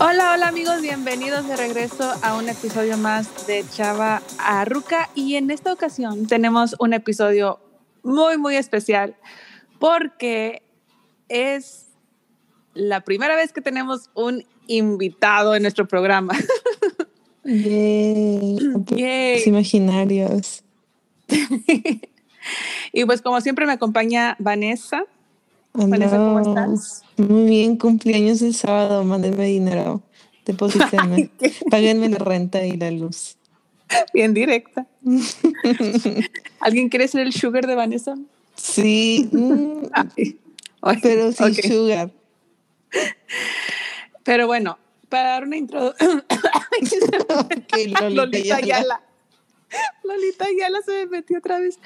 Hola, hola amigos, bienvenidos de regreso a un episodio más de Chava Arruca y en esta ocasión tenemos un episodio muy, muy especial porque es la primera vez que tenemos un invitado en nuestro programa. Yay. Yay. imaginarios. y pues como siempre me acompaña Vanessa. Vanessa, ¿cómo estás? Muy bien, cumpleaños el sábado, mándenme dinero, deposítenme, páguenme la renta y la luz. Bien directa. ¿Alguien quiere ser el sugar de Vanessa? Sí, mm, pero sin sugar. Pero bueno, para dar una introducción. Lolita, Yala. Lolita Yala se me metió otra vez.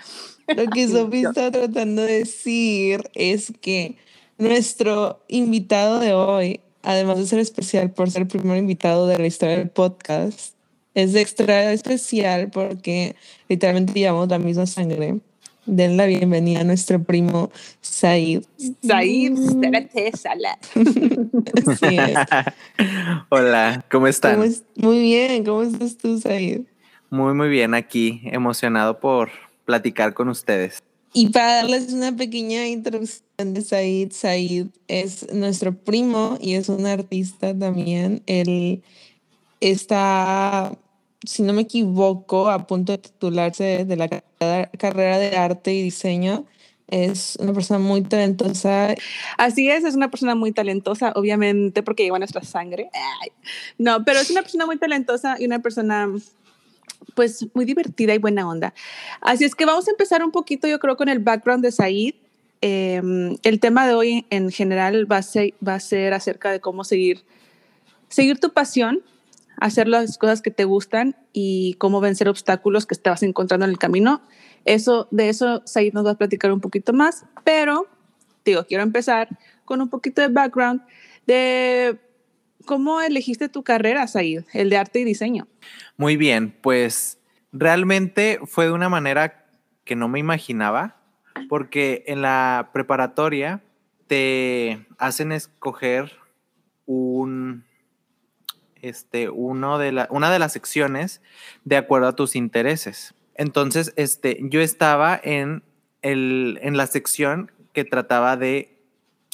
Lo que Sofía está tratando de decir es que nuestro invitado de hoy, además de ser especial por ser el primer invitado de la historia del podcast, es extra especial porque literalmente llevamos la misma sangre. Den la bienvenida a nuestro primo Said. Said, espérate, sala. Hola, ¿cómo están? muy bien, ¿cómo estás tú, Said? Muy, muy bien aquí, emocionado por platicar con ustedes. Y para darles una pequeña introducción de Said, Said es nuestro primo y es un artista también. Él está, si no me equivoco, a punto de titularse de la carrera de arte y diseño. Es una persona muy talentosa. Así es, es una persona muy talentosa, obviamente, porque lleva nuestra sangre. No, pero es una persona muy talentosa y una persona pues muy divertida y buena onda. Así es que vamos a empezar un poquito, yo creo, con el background de Said. Em, el tema de hoy en general va a, ser, va a ser acerca de cómo seguir, seguir tu pasión, hacer las cosas que te gustan y cómo vencer obstáculos que estabas encontrando en el camino. Eso, de eso Said nos va a platicar un poquito más, pero digo, quiero empezar con un poquito de background de cómo elegiste tu carrera, Said, el de arte y diseño. Muy bien, pues realmente fue de una manera que no me imaginaba, porque en la preparatoria te hacen escoger un, este, uno de la, una de las secciones de acuerdo a tus intereses. Entonces, este, yo estaba en, el, en la sección que trataba de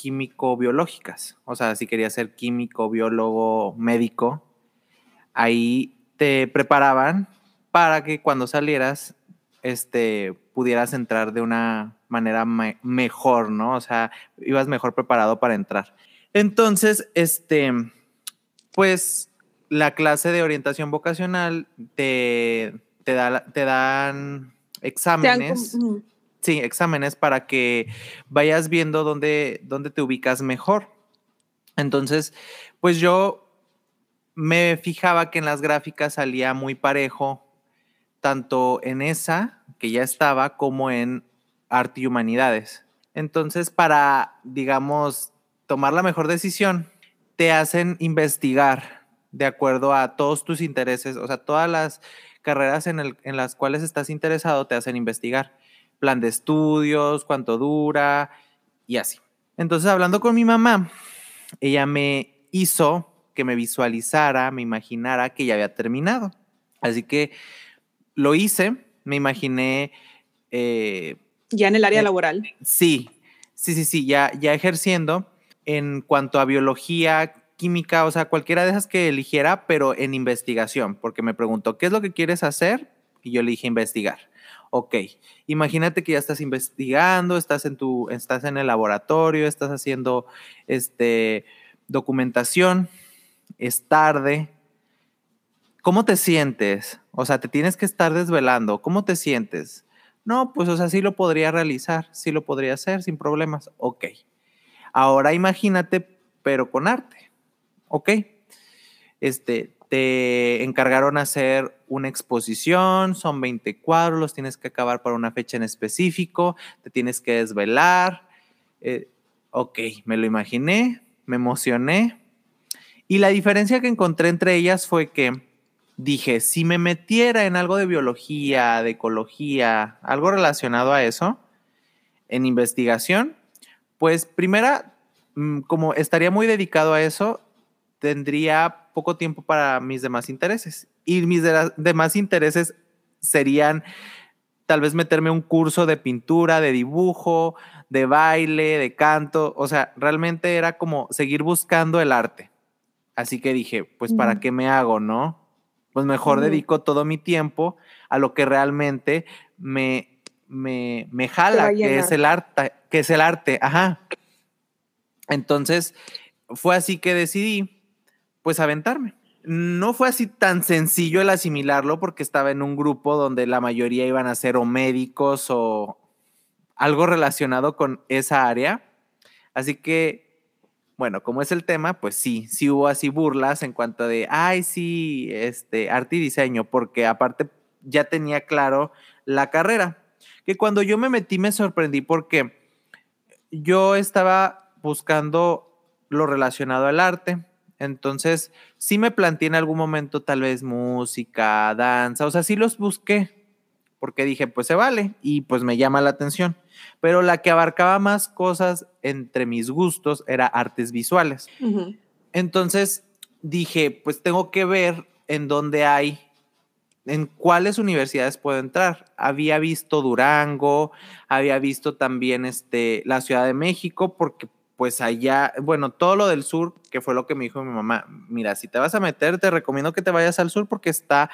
químico-biológicas. O sea, si quería ser químico, biólogo, médico, ahí te preparaban para que cuando salieras, este, pudieras entrar de una manera mejor, ¿no? O sea, ibas mejor preparado para entrar. Entonces, este, pues la clase de orientación vocacional te, te, da, te dan exámenes. Sí, exámenes para que vayas viendo dónde, dónde te ubicas mejor. Entonces, pues yo me fijaba que en las gráficas salía muy parejo, tanto en esa, que ya estaba, como en arte y humanidades. Entonces, para, digamos, tomar la mejor decisión, te hacen investigar de acuerdo a todos tus intereses, o sea, todas las carreras en, en las cuales estás interesado te hacen investigar. Plan de estudios, cuánto dura y así. Entonces, hablando con mi mamá, ella me hizo que me visualizara, me imaginara que ya había terminado. Así que lo hice, me imaginé... Eh, ya en el área laboral. Sí, sí, sí, sí, ya, ya ejerciendo en cuanto a biología, química, o sea, cualquiera de esas que eligiera, pero en investigación, porque me preguntó, ¿qué es lo que quieres hacer? Y yo le dije investigar. Ok, imagínate que ya estás investigando, estás en tu, estás en el laboratorio, estás haciendo este documentación, es tarde. ¿Cómo te sientes? O sea, te tienes que estar desvelando. ¿Cómo te sientes? No, pues, o sea, sí lo podría realizar, sí lo podría hacer sin problemas. Ok. Ahora imagínate, pero con arte. Ok. Este, te encargaron hacer una exposición, son 20 cuadros, los tienes que acabar para una fecha en específico, te tienes que desvelar. Eh, ok, me lo imaginé, me emocioné, y la diferencia que encontré entre ellas fue que dije, si me metiera en algo de biología, de ecología, algo relacionado a eso, en investigación, pues primera, mm, como estaría muy dedicado a eso, tendría poco tiempo para mis demás intereses. Y mis demás intereses serían tal vez meterme un curso de pintura, de dibujo, de baile, de canto. O sea, realmente era como seguir buscando el arte. Así que dije, pues, ¿para qué me hago, no? Pues mejor dedico todo mi tiempo a lo que realmente me, me, me jala, que es el arte, que es el arte, ajá. Entonces, fue así que decidí, pues, aventarme. No fue así tan sencillo el asimilarlo porque estaba en un grupo donde la mayoría iban a ser o médicos o algo relacionado con esa área. Así que, bueno, como es el tema, pues sí, sí hubo así burlas en cuanto de, ay, sí, este, arte y diseño, porque aparte ya tenía claro la carrera. Que cuando yo me metí me sorprendí porque yo estaba buscando lo relacionado al arte. Entonces, sí me planteé en algún momento tal vez música, danza, o sea, sí los busqué, porque dije, pues se vale y pues me llama la atención. Pero la que abarcaba más cosas entre mis gustos era artes visuales. Entonces dije, pues tengo que ver en dónde hay, en cuáles universidades puedo entrar. Había visto Durango, había visto también este, la Ciudad de México, porque pues allá, bueno, todo lo del sur, que fue lo que me dijo mi mamá, mira, si te vas a meter, te recomiendo que te vayas al sur porque está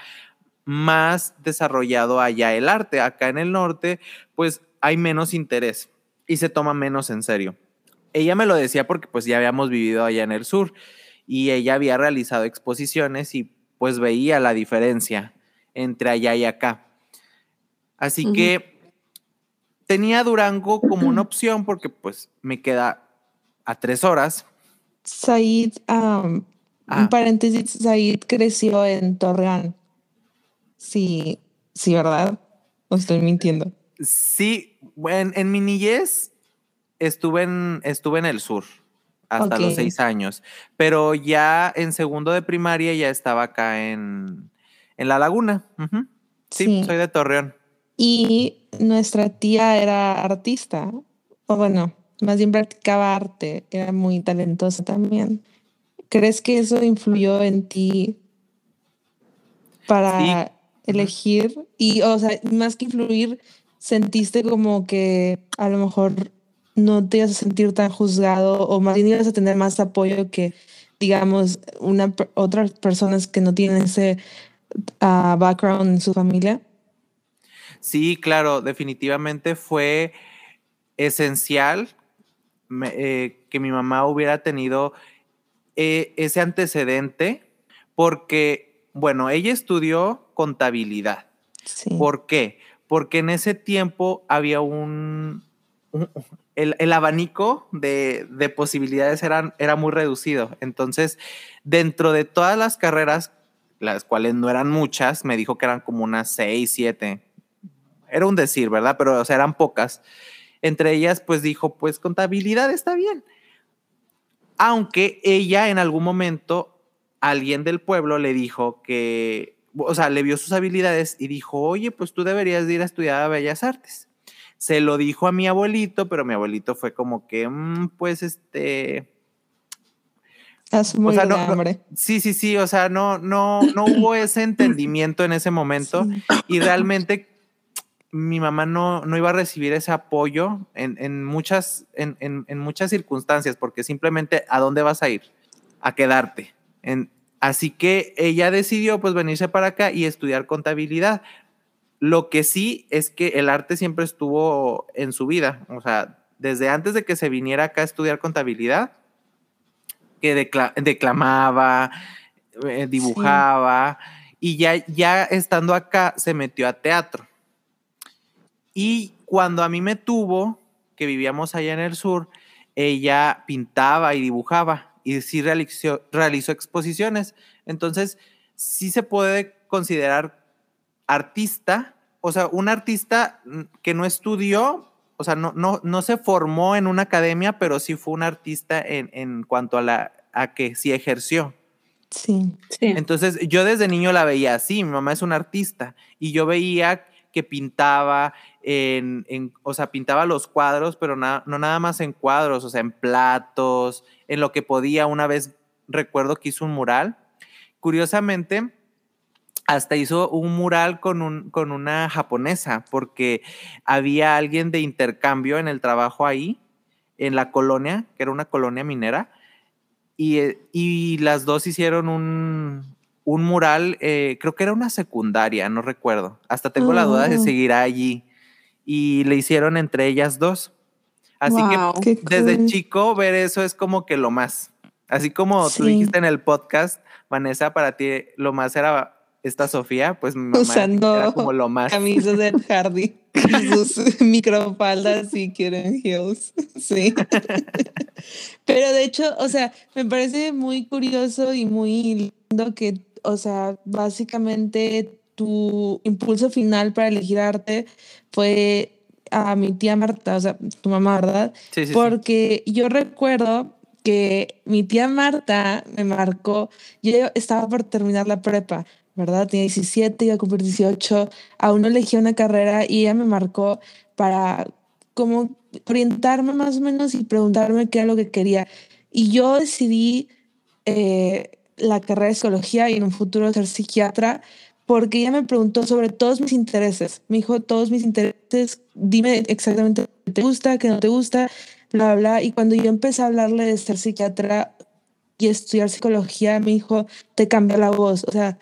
más desarrollado allá el arte. Acá en el norte, pues hay menos interés y se toma menos en serio. Ella me lo decía porque pues ya habíamos vivido allá en el sur y ella había realizado exposiciones y pues veía la diferencia entre allá y acá. Así que tenía Durango como una opción porque pues me queda a tres horas. Said, un ah. paréntesis, Said creció en Torreón. Sí, sí, ¿verdad? ¿O estoy mintiendo? Sí, en, en mi niñez estuve en, estuve en el sur hasta los seis años, pero ya en segundo de primaria ya estaba acá en, La Laguna. sí, soy de Torreón. Y nuestra tía era artista, o bueno, más bien practicaba arte, era muy talentosa también. ¿Crees que eso influyó en ti para elegir? Y, o sea, más que influir, sentiste como que a lo mejor no te ibas a sentir tan juzgado o más bien ibas a tener más apoyo que, digamos, una, otras personas que no tienen ese ah, background en su familia? Sí, claro, definitivamente fue esencial eh, que mi mamá hubiera tenido eh, ese antecedente porque, bueno, ella estudió contabilidad. ¿Por qué? Porque en ese tiempo había un, el, abanico de, posibilidades eran, era muy reducido. Entonces, dentro de todas las carreras, las cuales no eran muchas, me dijo que eran como unas seis, siete. Era un decir, ¿verdad? Pero, o sea, eran pocas. Entre ellas, pues dijo, pues contabilidad está bien. Aunque ella en algún momento, alguien del pueblo le dijo que, o sea, le vio sus habilidades y dijo, oye, pues tú deberías ir a estudiar a Bellas Artes. Se lo dijo a mi abuelito, pero mi abuelito fue como que, mm, pues este... Es muy o sí, sí, sí, o sea, no, no, no hubo ese entendimiento en ese momento y realmente mi mamá no, no iba a recibir ese apoyo en, muchas, en, muchas circunstancias, porque simplemente ¿a dónde vas a ir? A quedarte. así que ella decidió pues venirse para acá y estudiar contabilidad. Lo que sí es que el arte siempre estuvo en su vida, o sea, desde antes de que se viniera acá a estudiar contabilidad, que declamaba, eh, dibujaba, y ya, ya estando acá se metió a teatro. Y cuando a mí me tuvo, que vivíamos allá en el sur, ella pintaba y dibujaba y sí realizó, realizó exposiciones. Entonces, sí se puede considerar artista, o sea, un artista que no estudió, o sea, no, no, no se formó en una academia, pero sí fue un artista en, en cuanto a, la, a que sí ejerció. Sí, sí. Entonces, yo desde niño la veía así, mi mamá es una artista, y yo veía que pintaba en, o sea, pintaba los cuadros, pero no nada más en cuadros, o sea, en platos, en lo que podía. Una vez recuerdo que hizo un mural. Curiosamente, hasta hizo un mural con, un, con una japonesa, porque había alguien de intercambio en el trabajo ahí, en la colonia, que era una colonia minera, y, eh, y las dos hicieron un, un mural, eh, creo que era una secundaria, no recuerdo. Hasta tengo la duda de Oh. seguir allí. Y le hicieron entre ellas dos. Así Wow. que desde cool. chico ver eso es como que lo más. Así como tú Sí. dijiste en el podcast, Vanessa, para ti lo más era esta Sofía, pues mi mamá Usando era como lo más. Camisas de Hardy. Sus microfaldas y quieren heels. Sí. Pero de hecho, o sea, me parece muy curioso y muy lindo que, o sea, básicamente tu impulso final para elegir arte fue a mi tía Marta, o sea, tu mamá, ¿verdad? Sí, sí, sí. Porque yo recuerdo que mi tía Marta me marcó, yo estaba por terminar la prepa, ¿verdad? Tenía 17, iba a cumplir 18, aún no elegía una carrera y ella me marcó para como orientarme más o menos y preguntarme qué era lo que quería. Y yo decidí eh, la carrera de psicología y en un futuro ser psiquiatra porque ella me preguntó sobre todos mis intereses. Me dijo todos mis intereses, dime exactamente qué te gusta, qué no te gusta, bla, bla. Y cuando yo empecé a hablarle de ser psiquiatra y estudiar psicología, me dijo, te cambia la voz. O sea,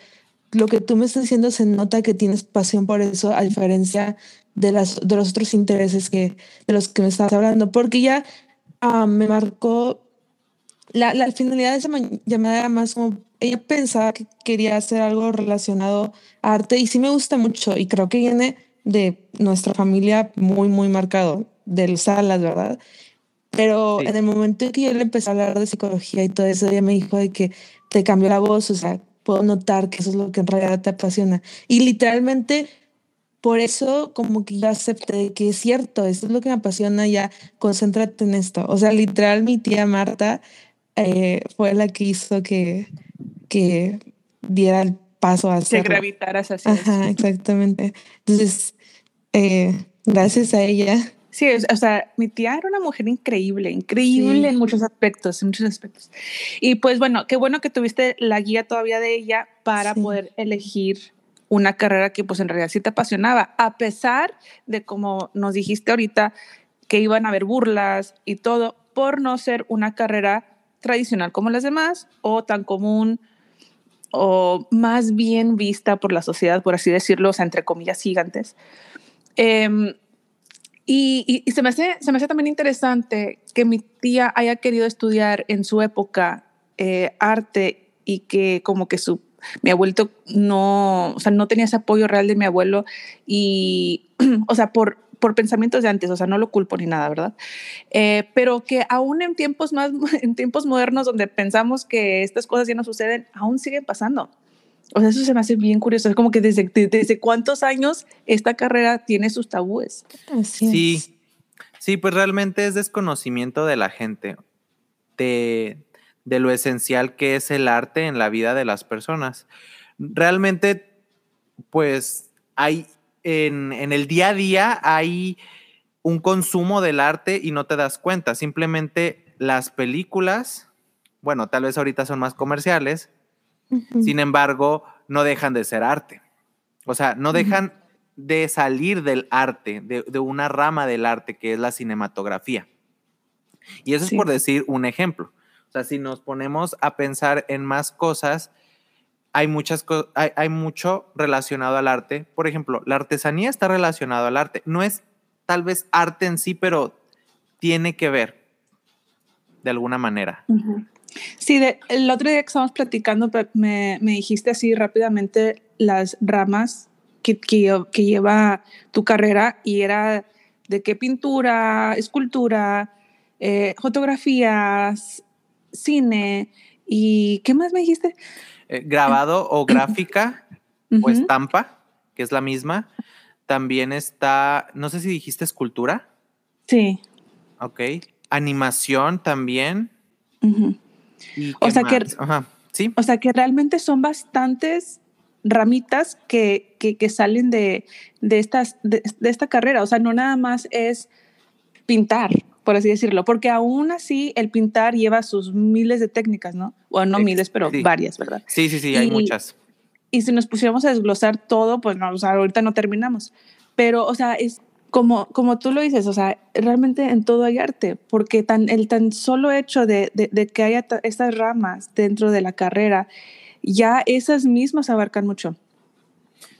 lo que tú me estás diciendo se nota que tienes pasión por eso, a diferencia de, las, de los otros intereses que, de los que me estabas hablando. Porque ya ah, me marcó la, la finalidad de esa ma- llamada era más como, ella pensaba que quería hacer algo relacionado a arte y sí me gusta mucho y creo que viene de nuestra familia muy, muy marcado, del Salas, ¿verdad? Pero Sí. en el momento en que yo le empecé a hablar de psicología y todo eso, ella me dijo de que te cambió la voz, o sea, puedo notar que eso es lo que en realidad te apasiona. Y literalmente por eso como que yo acepté que es cierto, esto es lo que me apasiona, ya concéntrate en esto. O sea, literal mi tía Marta eh, fue la que hizo que, que diera el paso a Que gravitaras hacia eso. Ajá, exactamente. Entonces, eh, gracias a ella. Sí, es- o sea, mi tía era una mujer increíble, increíble Sí. en muchos aspectos, en muchos aspectos. Y pues bueno, qué bueno que tuviste la guía todavía de ella para Sí. poder elegir una carrera que pues en realidad sí te apasionaba, a pesar de como nos dijiste ahorita que iban a haber burlas y todo por no ser una carrera tradicional como las demás o tan común o más bien vista por la sociedad, por así decirlo, o sea, entre comillas gigantes. Em, y, se, me hace, se me hace también interesante que mi tía haya querido estudiar en su época eh, arte y que como que su, mi abuelito no, o sea, no tenía ese apoyo real de mi abuelo y, o sea, por, por pensamientos de antes, o sea, no lo culpo ni nada, ¿verdad? Eh, pero que aún en tiempos más, en tiempos modernos donde pensamos que estas cosas ya no suceden, aún siguen pasando. O sea, eso se me hace bien curioso. Es como que desde, de- desde cuántos años esta carrera tiene sus tabúes. Así es. Sí, sí, pues realmente es desconocimiento de la gente, de, de lo esencial que es el arte en la vida de las personas. Realmente, pues hay en, en el día a día hay un consumo del arte y no te das cuenta. Simplemente las películas, bueno, tal vez ahorita son más comerciales, sin embargo, no dejan de ser arte. O sea, no dejan de salir del arte, de, de una rama del arte que es la cinematografía. Y eso Sí. es por decir un ejemplo. O sea, si nos ponemos a pensar en más cosas, hay, muchas hay, hay mucho relacionado al arte. Por ejemplo, la artesanía está relacionado al arte. No es tal vez arte en sí, pero tiene que ver de alguna manera. Sí, de- el otro día que estábamos platicando, me, me dijiste así rápidamente las ramas que, que lleva tu carrera y era de qué pintura, escultura, eh, fotografías, cine y ¿qué más me dijiste? Eh, grabado o gráfica o estampa, que es la misma. También está, no sé si dijiste escultura, Sí. ok. Animación también. ujú. ¿Y O sea que-? Ajá, sí. O sea que realmente son bastantes ramitas que, que, que salen de, de, estas, de, de esta carrera. O sea, no nada más es pintar. Por así decirlo, porque aún así el pintar lleva sus miles de técnicas, ¿no? Bueno, no miles, pero varias, ¿verdad? Sí, sí, sí, hay muchas. Y si nos pusiéramos a desglosar todo, pues no, o sea, ahorita no terminamos. Pero, o sea, es como, como tú lo dices, o sea, realmente en todo hay arte, porque tan, el tan solo hecho de, de, que haya estas ramas dentro de la carrera, ya esas mismas abarcan mucho.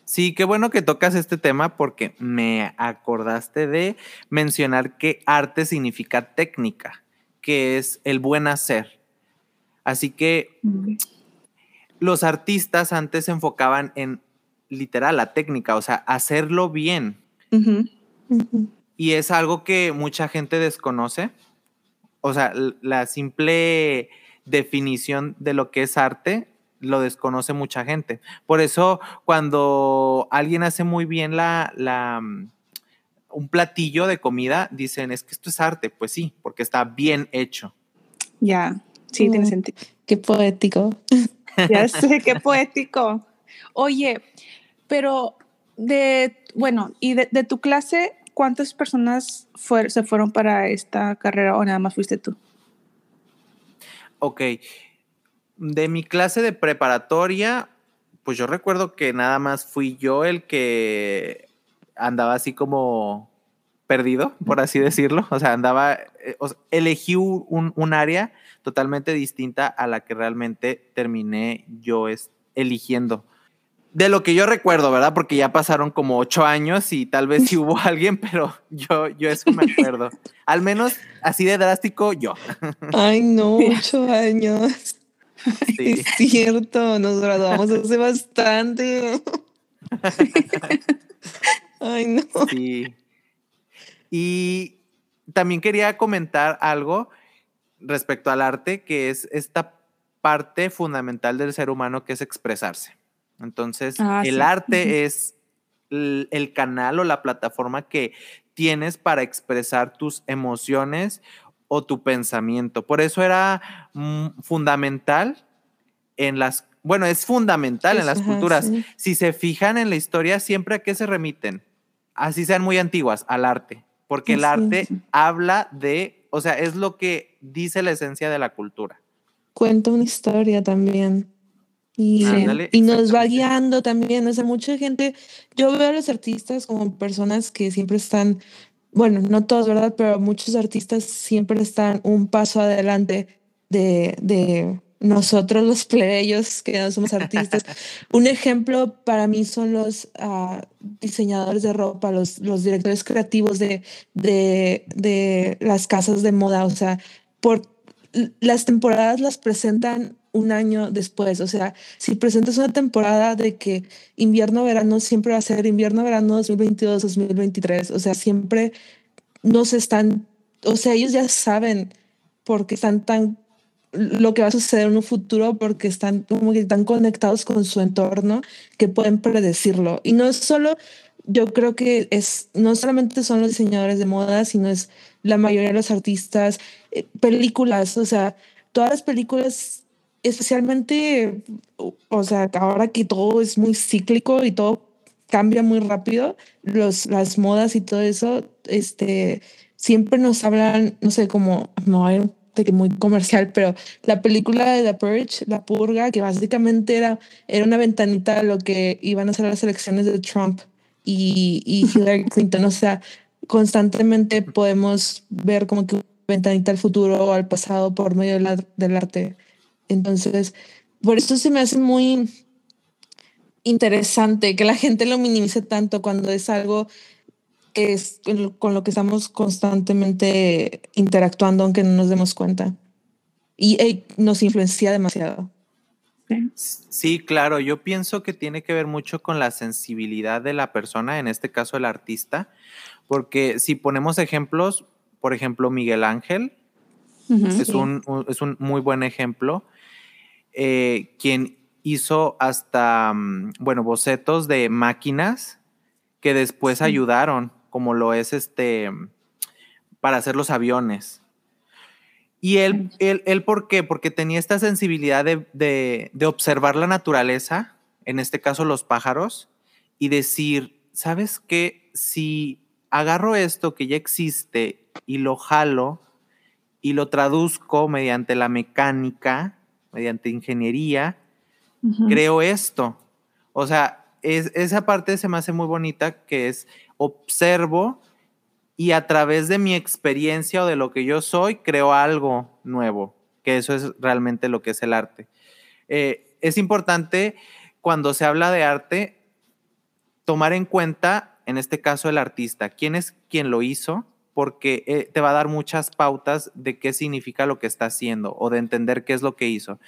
Sí, qué bueno que tocas este tema porque me acordaste de mencionar que arte significa técnica, que es el buen hacer. Así que los artistas antes se enfocaban en literal la técnica, o sea, hacerlo bien. Y es algo que mucha gente desconoce. O sea, la simple definición de lo que es arte lo desconoce mucha gente. Por eso, cuando alguien hace muy bien la, la mm, un platillo de comida, dicen, es que esto es arte. Pues sí, porque está bien hecho. Ya, sí, tiene sentido. Qué poético. Ya sé, qué poético. Oye, pero de, bueno, y de, de tu clase, ¿cuántas personas se fueron para esta carrera o nada más fuiste tú? Ok. De mi clase de preparatoria, pues yo recuerdo que nada más fui yo el que andaba así como perdido, por así decirlo. O sea, andaba, eh, elegí un, un, área totalmente distinta a la que realmente terminé yo eligiendo de lo que yo recuerdo, ¿verdad? Porque ya pasaron como ocho años y tal vez sí hubo alguien, pero yo, yo eso me acuerdo. Al menos así de drástico yo. Ay, no, ocho años. Sí. Es cierto, nos graduamos hace bastante. Ay, no. Sí. Y también quería comentar algo respecto al arte, que es esta parte fundamental del ser humano que es expresarse. Entonces, ah, el arte es el, canal o la plataforma que tienes para expresar tus emociones o tu pensamiento. Por eso era mm, fundamental en las, bueno, es fundamental en las culturas. Si se fijan en la historia, siempre a qué se remiten, así sean muy antiguas, al arte, porque el arte habla de, o sea, es lo que dice la esencia de la cultura. Cuenta una historia también. Y, y nos va guiando también, o sea, mucha gente, yo veo a los artistas como personas que siempre están, bueno, no todos, ¿verdad? Pero muchos artistas siempre están un paso adelante de, de nosotros los plebeyos que no somos artistas. un ejemplo para mí son los uh, diseñadores de ropa, los, los directores creativos de, de, de las casas de moda, o sea, por las temporadas las presentan un año después. O sea, si presentas una temporada de que invierno-verano siempre va a ser invierno-verano 2022, 2023, o sea, siempre no se están, o sea, ellos ya saben porque están tan lo que va a suceder en un futuro porque están como que están conectados con su entorno que pueden predecirlo. Y no es solo, yo creo que es, no solamente son los diseñadores de moda, sino es la mayoría de los artistas, eh, películas, o sea, todas las películas especialmente, o sea, ahora que todo es muy cíclico y todo cambia muy rápido, los, las modas y todo eso, este, siempre nos hablan, no sé, como, no hay que muy comercial, pero la película de The Purge, La Purga, que básicamente era, era una ventanita a lo que iban a ser las elecciones de Trump y, y Hillary Clinton, o sea, constantemente podemos ver como que ventanita al futuro o al pasado por medio del arte. Entonces, por eso se me hace muy interesante que la gente lo minimice tanto cuando es algo que es con lo que estamos constantemente interactuando aunque no nos demos cuenta. Y nos influencia demasiado. Sí, claro, yo pienso que tiene que ver mucho con la sensibilidad de la persona, en este caso el artista, porque si ponemos ejemplos, por ejemplo, Miguel Ángel es, un, es un muy buen ejemplo eh, quien hizo hasta, mm, bueno, bocetos de máquinas que después ayudaron, como lo es este, para hacer los aviones. Y él, él, él, ¿por qué? Porque tenía esta sensibilidad de, de, de, observar la naturaleza, en este caso los pájaros, y decir, ¿sabes qué? Si agarro esto que ya existe y lo jalo y lo traduzco mediante la mecánica, mediante ingeniería, creo esto. O sea, es, esa parte se me hace muy bonita que es observo y a través de mi experiencia o de lo que yo soy, creo algo nuevo, que eso es realmente lo que es el arte. Eh, es importante cuando se habla de arte tomar en cuenta, en este caso, el artista, quién es quien lo hizo, porque eh, te va a dar muchas pautas de qué significa lo que está haciendo o de entender qué es lo que hizo.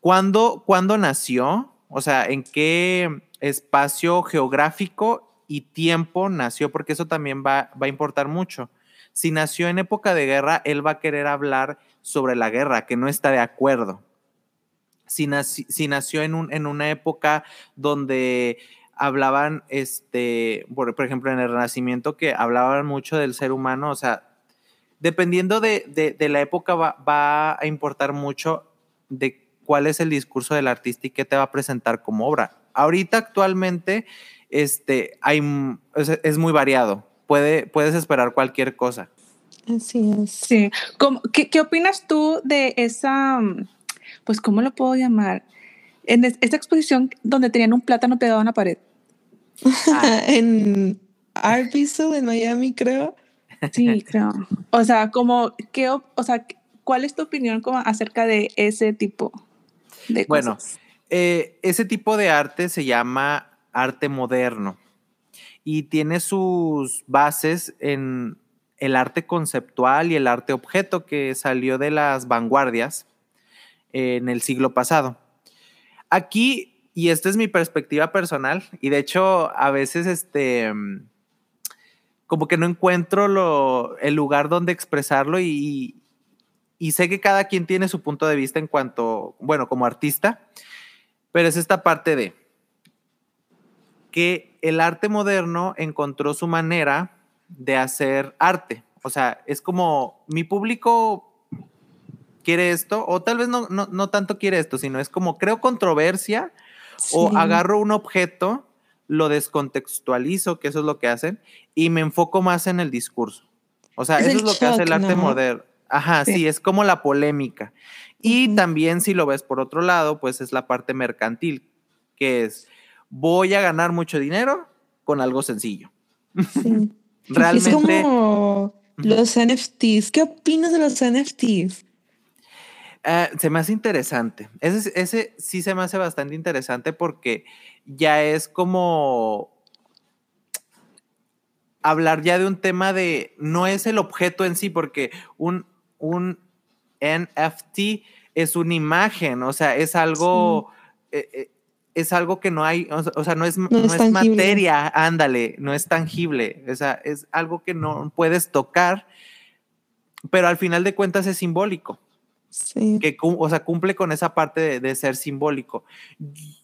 ¿Cuándo, ¿cuándo nació? O sea, ¿en qué espacio geográfico y tiempo nació? Porque eso también va, a importar mucho. Si nació en época de guerra, él va a querer hablar sobre la guerra, que no está de acuerdo. Si, si nació un, en una época donde hablaban, este, por, ejemplo, en el Renacimiento, que hablaban mucho del ser humano, o sea, dependiendo de, la época va, a importar mucho de cuál es el discurso del artista y qué te va a presentar como obra. Ahorita actualmente este, hay, es, muy variado, Puede, puedes esperar cualquier cosa. Así es. Sí. qué, qué, opinas tú de esa, pues, ¿cómo lo puedo llamar? En esta exposición donde tenían un plátano pegado en la pared. Ah. en Art en Miami, creo. Sí, creo. O sea, como, ¿qué, o sea, ¿cuál es tu opinión como acerca de ese tipo de cosas? Bueno, eh, ese tipo de arte se llama arte moderno y tiene sus bases en el arte conceptual y el arte objeto que salió de las vanguardias en el siglo pasado. Aquí, y esta es mi perspectiva personal, y de hecho a veces este, como que no encuentro lo, el lugar donde expresarlo y sé que cada quien tiene su punto de vista en cuanto, bueno, como artista, pero es esta parte de que el arte moderno encontró su manera de hacer arte. O sea, es como mi público quiere esto, o tal vez no, no, tanto quiere esto, sino es como creo controversia, o agarro un objeto, lo descontextualizo, que eso es lo que hacen, y me enfoco más en el discurso. O sea, eso es lo que hace el arte moderno. Ajá, sí. es como la polémica. Y también si lo ves por otro lado, pues es la parte mercantil, que es, voy a ganar mucho dinero con algo sencillo. Realmente. Es como los NFTs. ¿Qué opinas de los NFTs? Ah, se me hace interesante. Ese, ese sí se me hace bastante interesante porque ya es como hablar ya de un tema de, no es el objeto en sí, porque un, un NFT es una imagen, o sea, es algo, eh, eh, es algo que no hay, o sea, no es, no es, materia, ándale, no es tangible, o sea, es algo que no puedes tocar, pero al final de cuentas es simbólico. Que, o sea, cumple con esa parte de, ser simbólico.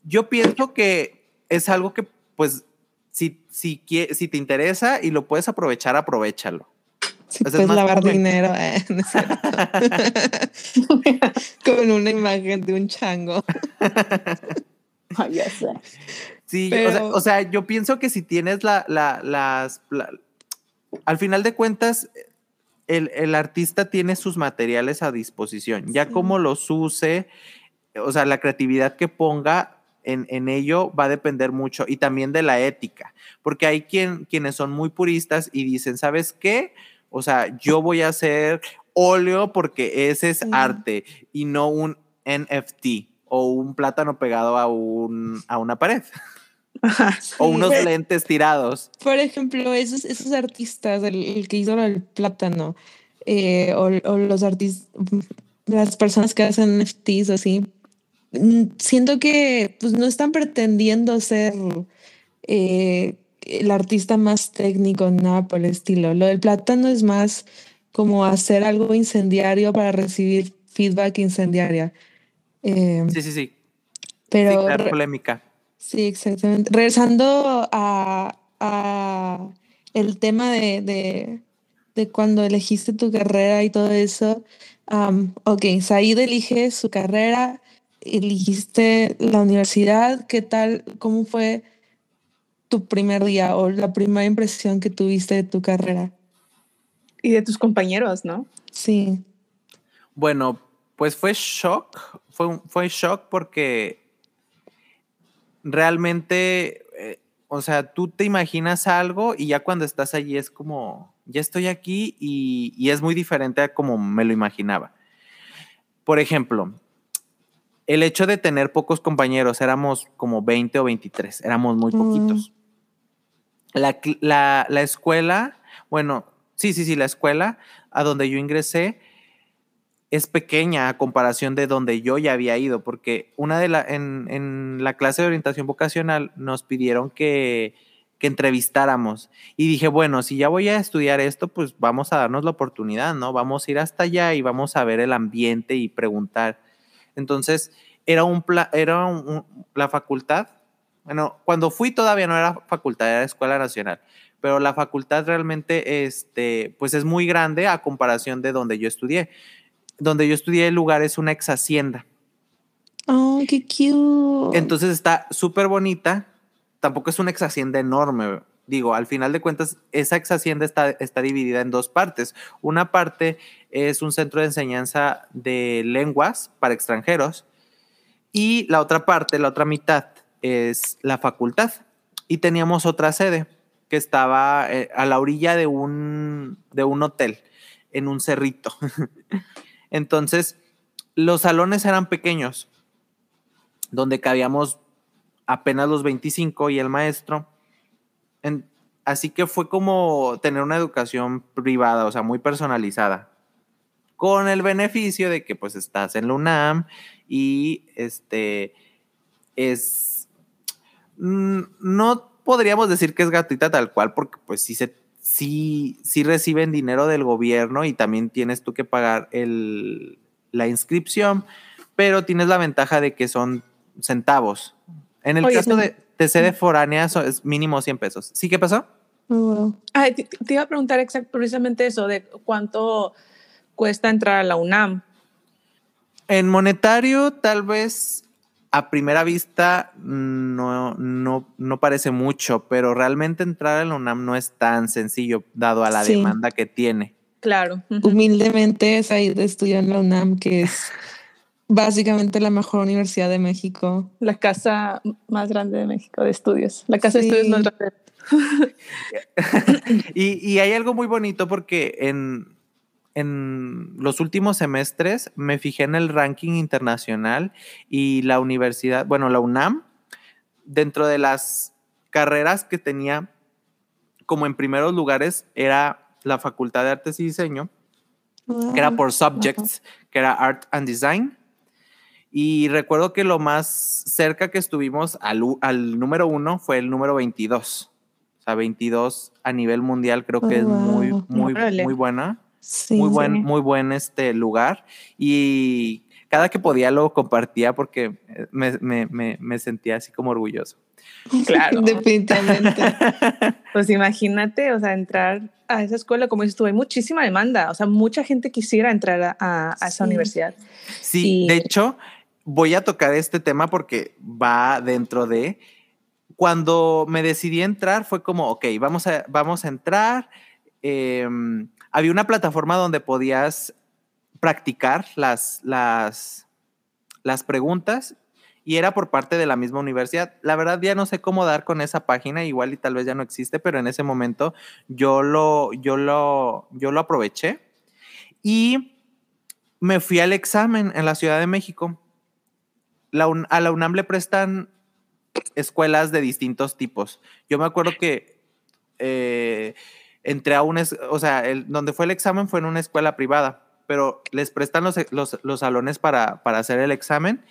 Yo pienso que es algo que, pues, si, si, si te interesa y lo puedes aprovechar, aprovechalo. Sí, pues lavar dinero, eh, con una imagen de un chango. ya sé. Sí, o, sea, yo pienso que si tienes la, la, las, al final de cuentas, el, artista tiene sus materiales a disposición. Ya como los use, o sea, la creatividad que ponga en, ello va a depender mucho y también de la ética, porque hay quien, quienes son muy puristas y dicen, ¿sabes qué? O sea, yo voy a hacer óleo porque ese es arte y no un NFT o un plátano pegado a, un, a una pared. o unos lentes tirados. Por ejemplo, esos, esos artistas, el, que hizo el plátano, eh, o, los artistas, las personas que hacen NFTs así, mm, siento que pues, no están pretendiendo ser eh, el artista más técnico, nada por el estilo. Lo del plátano es más como hacer algo incendiario para recibir feedback incendiaria. Eh, sí, sí, sí. Pero polémica. Sí, exactamente. Regresando a, el tema de, cuando elegiste tu carrera y todo eso. ok, Said elige su carrera, eligiste la universidad. ¿Qué tal? ¿Cómo fue tu primer día o la primera impresión que tuviste de tu carrera? Y de tus compañeros, ¿no? Sí. Bueno, pues fue shock, fue, fue shock porque realmente, eh, o sea, tú te imaginas algo y ya cuando estás allí es como, ya estoy aquí y, y es muy diferente a como me lo imaginaba. Por ejemplo, el hecho de tener pocos compañeros, éramos como 20 o 23, éramos muy poquitos. La, la- la escuela, bueno, sí, sí, sí, la escuela a donde yo ingresé es pequeña a comparación de donde yo ya había ido, porque una de la, en, en la clase de orientación vocacional nos pidieron que, que entrevistáramos. Y dije, bueno, si ya voy a estudiar esto, pues vamos a darnos la oportunidad, ¿no? Vamos a ir hasta allá y vamos a ver el ambiente y preguntar. Entonces, era un, era un- la facultad, bueno, cuando fui todavía no era facultad, era escuela nacional, pero la facultad realmente, este, pues es muy grande a comparación de donde yo estudié. Donde yo estudié el lugar es una ex hacienda. Oh, qué cute. Entonces está súper bonita. Tampoco es una ex hacienda enorme. Digo, al final de cuentas, esa ex hacienda está, está dividida en dos partes. Una parte es un centro de enseñanza de lenguas para extranjeros y la otra parte, la otra mitad, es la facultad. Y teníamos otra sede que estaba eh, a la orilla de un, de un hotel, en un cerrito. Entonces, los salones eran pequeños, donde cabíamos apenas los 25 y el maestro. Así que fue como tener una educación privada, o sea, muy personalizada. Con el beneficio de que pues estás en la UNAM y este es mm, no podríamos decir que es gratuita tal cual porque pues sí se sí, sí reciben dinero del gobierno y también tienes tú que pagar el, la inscripción, pero tienes la ventaja de que son centavos. En el Oye, caso de, de sede foránea so- es mínimo 100 pesos. ¿Sí qué pasó? Ay, te, te iba a preguntar exact- precisamente eso, de cuánto cuesta entrar a la UNAM. En monetario, tal vez a primera vista no, no, no parece mucho, pero realmente entrar a la UNAM no es tan sencillo, dado a la Sí. demanda que tiene. Claro. Humildemente es ahí de estudiar en la UNAM, que es básicamente la mejor universidad de México. La casa más grande de México de estudios. La casa de estudios más grande. Y, y hay algo muy bonito porque en, en los últimos semestres me fijé en el ranking internacional y la universidad, bueno, la UNAM, dentro de las carreras que tenía como en primeros lugares era la Facultad de Artes y Diseño, que era por subjects, que era Art and Design. Y recuerdo que lo más cerca que estuvimos al, al número uno fue el número 22. O sea, 22 a nivel mundial creo que Oh, es muy, wow. muy, Órale. muy buena. Sí. muy buen, sí. muy buen este lugar. Y cada que podía lo compartía porque eh, me, me- me- me sentía así como orgulloso. Claro. Definitivamente. Pues imagínate, o sea, entrar a esa escuela, como dices tú, hay muchísima demanda. O sea, mucha gente quisiera entrar a, a- a esa Sí. universidad. Sí, Y- de hecho, voy a tocar este tema porque va dentro de. Cuando me decidí entrar, fue como, ok, vamos a, vamos a entrar. Em, había una plataforma donde podías practicar las, las, las preguntas y era por parte de la misma universidad. La verdad ya no sé cómo dar con esa página, igual y tal vez ya no existe, pero en ese momento yo lo, yo lo, yo lo aproveché y me fui al examen en la Ciudad de México. A la UNAM le prestan escuelas de distintos tipos. Yo me acuerdo que eh, entré a una, o sea, el- donde fue el examen fue en una escuela privada, pero les prestan los, los- los salones para, para hacer el examen.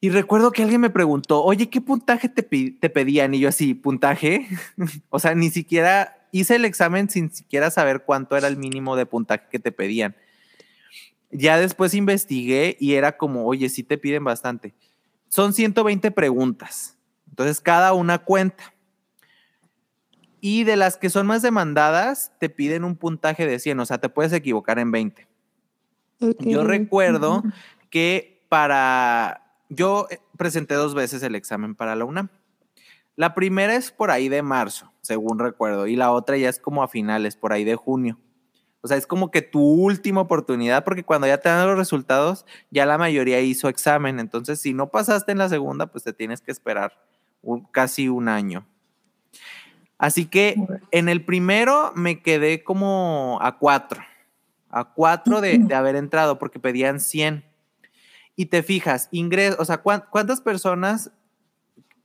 Y recuerdo que alguien me preguntó, oye, ¿qué puntaje te, te pedían? Y yo así, ¿puntaje? o sea, ni siquiera hice el examen sin siquiera saber cuánto era el mínimo de puntaje que te pedían. Ya después investigué y era como, oye, sí te piden bastante. Son 120 preguntas. Entonces, cada una cuenta. Y de las que son más demandadas, te piden un puntaje de 100, o sea, te puedes equivocar en 20. Yo recuerdo que para... Yo eh, presenté dos veces el examen para la UNAM. La primera es por ahí de marzo, según recuerdo, y la otra ya es como a finales, por ahí de junio. O sea, es como que tu última oportunidad, porque cuando ya te dan los resultados, ya la mayoría hizo examen. Entonces, si no pasaste en la segunda, pues te tienes que esperar casi un año. Así que en el primero me quedé como a cuatro, a cuatro de, haber entrado, porque pedían 100. Y te fijas, ingreso, o sea, ¿cuántas personas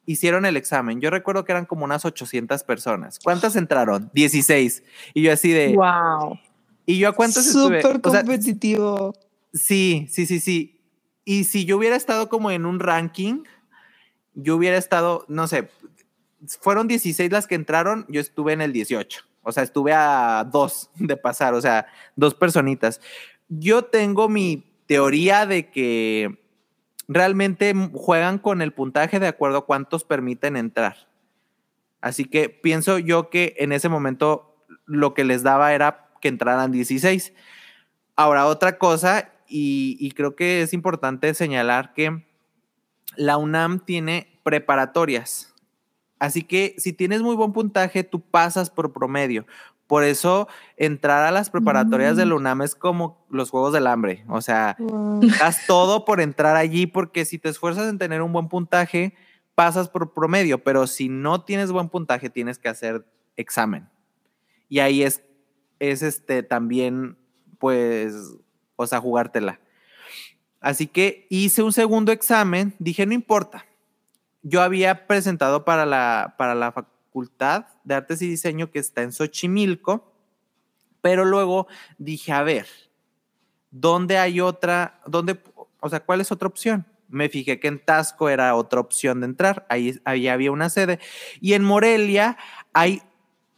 hicieron el examen. Yo recuerdo que eran como unas 800 personas. ¿Cuántas entraron? 16. Y yo así de... ¡Wow! ¿Y yo a cuántas estuve? Súper competitivo. sí, sí, sí, sí. Y si yo hubiera estado como en un ranking, yo hubiera estado, no sé, fueron 16 las que entraron, yo estuve en el 18. O sea, estuve a dos de pasar, o sea, dos personitas. Yo tengo mi teoría de que realmente juegan con el puntaje de acuerdo a cuántos permiten entrar. Así que pienso yo que en ese momento lo que les daba era que entraran 16. Ahora, otra cosa, y, creo que es importante señalar que la UNAM tiene preparatorias. Así que si tienes muy buen puntaje, tú pasas por promedio. Por eso entrar a las preparatorias de la mm. UNAM es como los Juegos del Hambre. O sea, das todo por entrar allí porque si te esfuerzas en tener un buen puntaje, pasas por promedio, pero si no tienes buen puntaje, tienes que hacer examen. Y ahí es, es este también, pues, o sea, jugártela. Así que hice un segundo examen, dije, no importa. Yo había presentado para la, para la Facultad de Artes y Diseño que está en Xochimilco, pero luego dije, a ver, ¿dónde hay otra, dónde, o sea, cuál es otra opción? Me fijé que en Tasco era otra opción de entrar, ahí, ahí había una sede, y en Morelia hay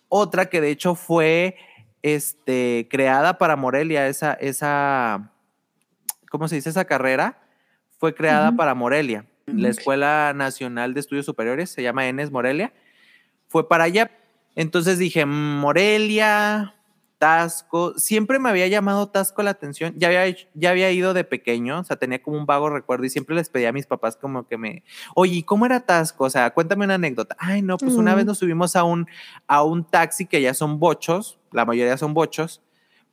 otra que de hecho fue este, creada para Morelia, esa, esa, ¿cómo se dice? Esa carrera fue creada para Morelia. La Escuela Nacional de Estudios Superiores se llama ENES Morelia fue para allá. Entonces dije, Morelia, Tasco, siempre me había llamado Tasco la atención, ya había, ya había ido de pequeño, o sea, tenía como un vago recuerdo y siempre les pedía a mis papás como que me, oye, ¿cómo era Tasco? O sea, cuéntame una anécdota. Ay, no, pues una vez nos subimos a un, a un taxi que ya son bochos, la mayoría son bochos,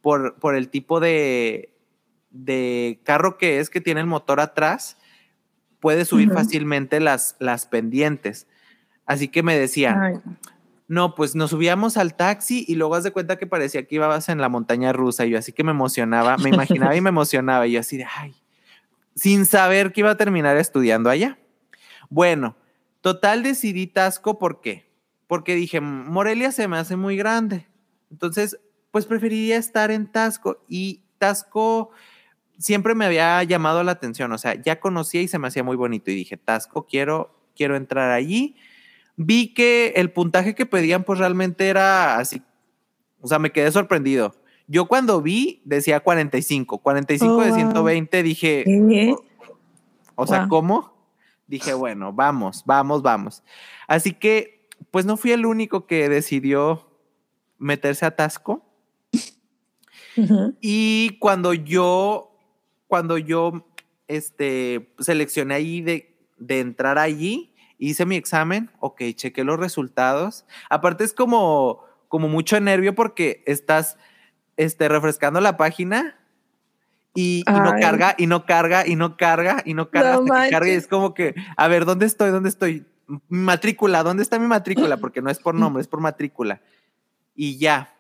por, por el tipo de, de carro que es, que tiene el motor atrás, puede subir fácilmente las, las pendientes. Así que me decían, no, pues nos subíamos al taxi y luego haz de cuenta que parecía que ibas en la montaña rusa. Y yo así que me emocionaba, me imaginaba y me emocionaba. Y yo así de, ay, sin saber que iba a terminar estudiando allá. Bueno, total decidí Tasco, ¿por qué? Porque dije, Morelia se me hace muy grande. Entonces, pues preferiría estar en Tasco. Y Tasco siempre me había llamado la atención. O sea, ya conocía y se me hacía muy bonito. Y dije, Tasco, quiero, quiero entrar allí vi que el puntaje que pedían pues realmente era así. O sea, me quedé sorprendido. Yo cuando vi decía 45, 45 de 120, dije, o, sea, ¿cómo? Dije, bueno, vamos, vamos, vamos. Así que, pues no fui el único que decidió meterse a Tasco. Y cuando yo, cuando yo, este, seleccioné ahí de, de entrar allí, hice mi examen, ok, chequé los resultados. Aparte es como, como mucho nervio porque estás este, refrescando la página y, no carga, y no carga, y no carga, y no carga, hasta que carga y es como que, a ver, ¿dónde estoy? ¿Dónde estoy? Mi matrícula, ¿dónde está mi matrícula? Porque no es por nombre, es por matrícula. Y ya.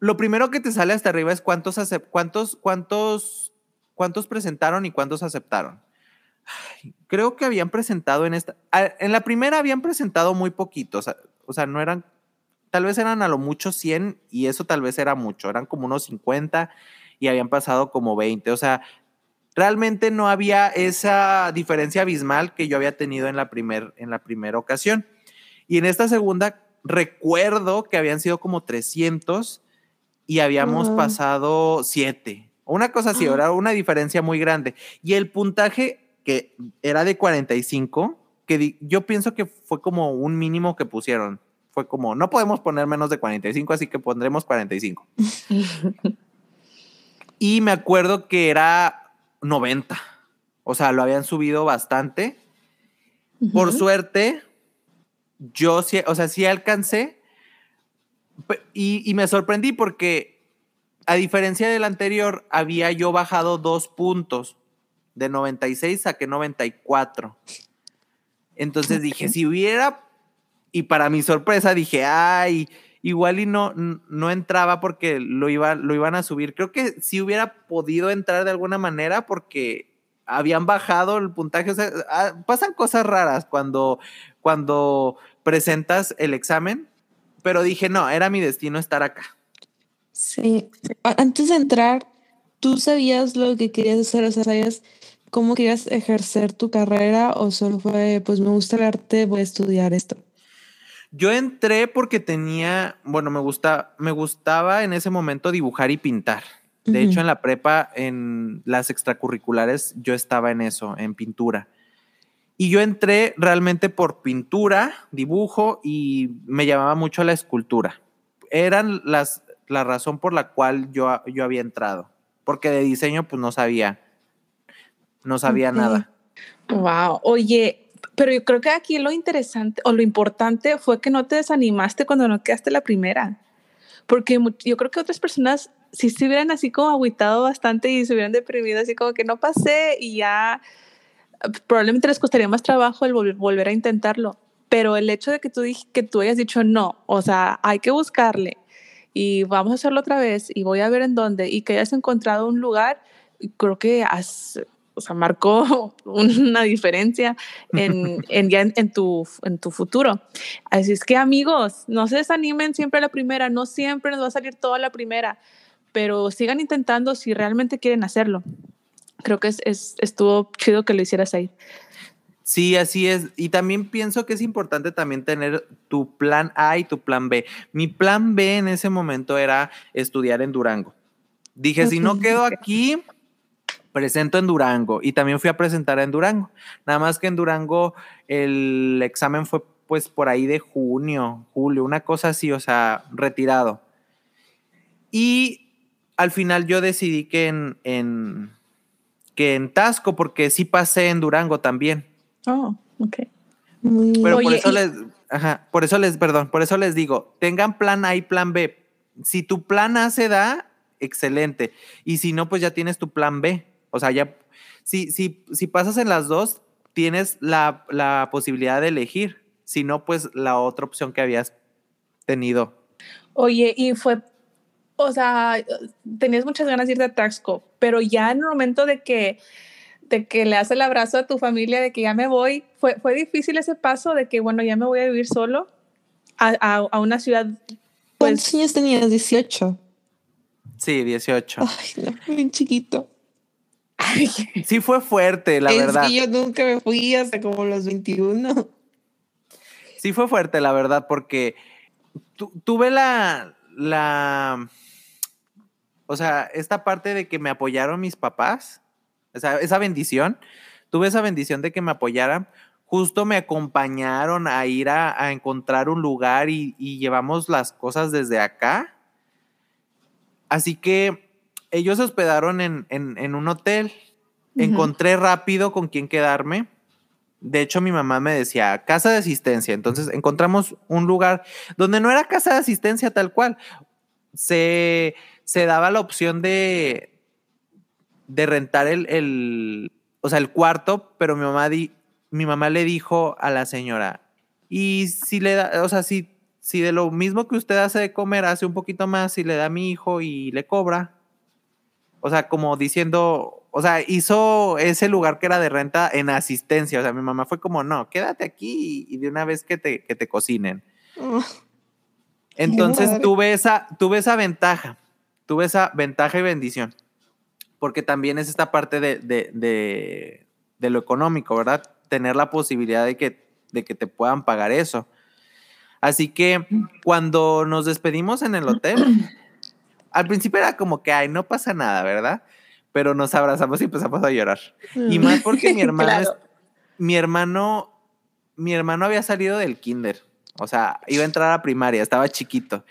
Lo primero que te sale hasta arriba es cuántos, cuántos, cuántos, cuántos presentaron y cuántos aceptaron creo que habían presentado en esta, en la primera habían presentado muy poquitos, o sea, no eran, tal vez eran a lo mucho 100 y eso tal vez era mucho, eran como unos 50 y habían pasado como 20, o sea, realmente no había esa diferencia abismal que yo había tenido en la, primer, en la primera ocasión. Y en esta segunda recuerdo que habían sido como 300 y habíamos pasado 7. Una cosa así, era una diferencia muy grande. Y el puntaje que era de 45, que yo pienso que fue como un mínimo que pusieron. Fue como, no podemos poner menos de 45, así que pondremos 45. y me acuerdo que era 90. O sea, lo habían subido bastante. Por suerte, yo sí, o sea, sí alcancé. Y, y me sorprendí porque a diferencia del anterior, había yo bajado dos puntos. De 96 saqué 94. Entonces dije, si hubiera, y para mi sorpresa dije, ay, igual y no, no entraba porque lo, iba, lo iban a subir. Creo que sí hubiera podido entrar de alguna manera porque habían bajado el puntaje. O sea, ah, pasan cosas raras cuando, cuando presentas el examen, pero dije, no, era mi destino estar acá. Sí, antes de entrar, ¿tú sabías lo que querías hacer? O sea, ¿sabías cómo querías ejercer tu carrera o solo fue, pues me gusta el arte, voy a estudiar esto? Yo entré porque tenía, bueno, me gusta, me gustaba en ese momento dibujar y pintar. De hecho, en la prepa, en las extracurriculares, yo estaba en eso, en pintura. Y yo entré realmente por pintura, dibujo y me llamaba mucho la escultura. Eran las, la razón por la cual yo, yo había entrado. Porque de diseño, pues no sabía no sabía nada. Wow, oye, pero yo creo que aquí lo interesante o lo importante fue que no te desanimaste cuando no quedaste la primera, porque yo creo que otras personas si se hubieran así como aguitado bastante y se hubieran deprimido así como que no pasé y ya probablemente les costaría más trabajo el volver a intentarlo. Pero el hecho de que tú, que tú hayas dicho no, o sea, hay que buscarle y vamos a hacerlo otra vez y voy a ver en dónde y que hayas encontrado un lugar, creo que has, o sea, marcó una diferencia en, en ya en, tu, en tu futuro. Así es que amigos, no se desanimen siempre a la primera, no siempre nos va a salir todo a la primera, pero sigan intentando si realmente quieren hacerlo. Creo que es, es, estuvo chido que lo hicieras ahí. Sí, así es. Y también pienso que es importante también tener tu plan A y tu plan B. Mi plan B en ese momento era estudiar en Durango. Dije, si no quedo aquí, presento en Durango y también fui a presentar en Durango. Nada más que en Durango el examen fue pues por ahí de junio, julio, una cosa así, o sea, retirado. Y al final yo decidí que en, en que en Tasco, porque sí pasé en Durango también. Oh, ok. Pero por eso les, ajá, por eso les, perdón, por eso les digo, tengan plan A y plan B. Si tu plan A se da, excelente. Y si no, pues ya tienes tu plan B. O sea, ya, si, si, si pasas en las dos, tienes la, la posibilidad de elegir. Si no, pues la otra opción que habías tenido. Oye, y fue, o sea, tenías muchas ganas de irte a Taxco, pero ya en el momento de que, de que le haces el abrazo a tu familia, de que ya me voy, fue, fue difícil ese paso de que, bueno, ya me voy a vivir solo a, a, a una ciudad. Pues, ¿Cuántos años tenías? 18. Sí, 18. Ay, no, bien chiquito. Sí fue fuerte, la verdad. Es que yo nunca me fui hasta como los 21. Sí fue fuerte, la verdad, porque tuve la, la, o sea, esta parte de que me apoyaron mis papás, o sea, esa bendición, tuve esa bendición de que me apoyaran. Justo me acompañaron a ir a, encontrar un lugar y, llevamos las cosas desde acá. Así que ellos se hospedaron en, en, un hotel. Encontré rápido con quién quedarme. De hecho, mi mamá me decía casa de asistencia. Entonces encontramos un lugar donde no era casa de asistencia tal cual. Se, se daba la opción de, de rentar el, el, o sea, el cuarto, pero mi mamá, di, mi mamá le dijo a la señora, y si le da, o sea, si, si de lo mismo que usted hace de comer, hace un poquito más y le da a mi hijo y le cobra, o sea, como diciendo, o sea, hizo ese lugar que era de renta en asistencia. O sea, mi mamá fue como, no, quédate aquí y de una vez que te, que te cocinen. Entonces tuve esa, tuve esa ventaja, tuve esa ventaja y bendición, porque también es esta parte de, de, de, de lo económico, ¿verdad? Tener la posibilidad de que, de que te puedan pagar eso. Así que cuando nos despedimos en el hotel, al principio era como que, ay, no pasa nada, ¿verdad? Pero nos abrazamos y empezamos a llorar. Y más porque mi hermano, mi hermano, mi hermano había salido del kinder. O sea, iba a entrar a primaria, estaba chiquito.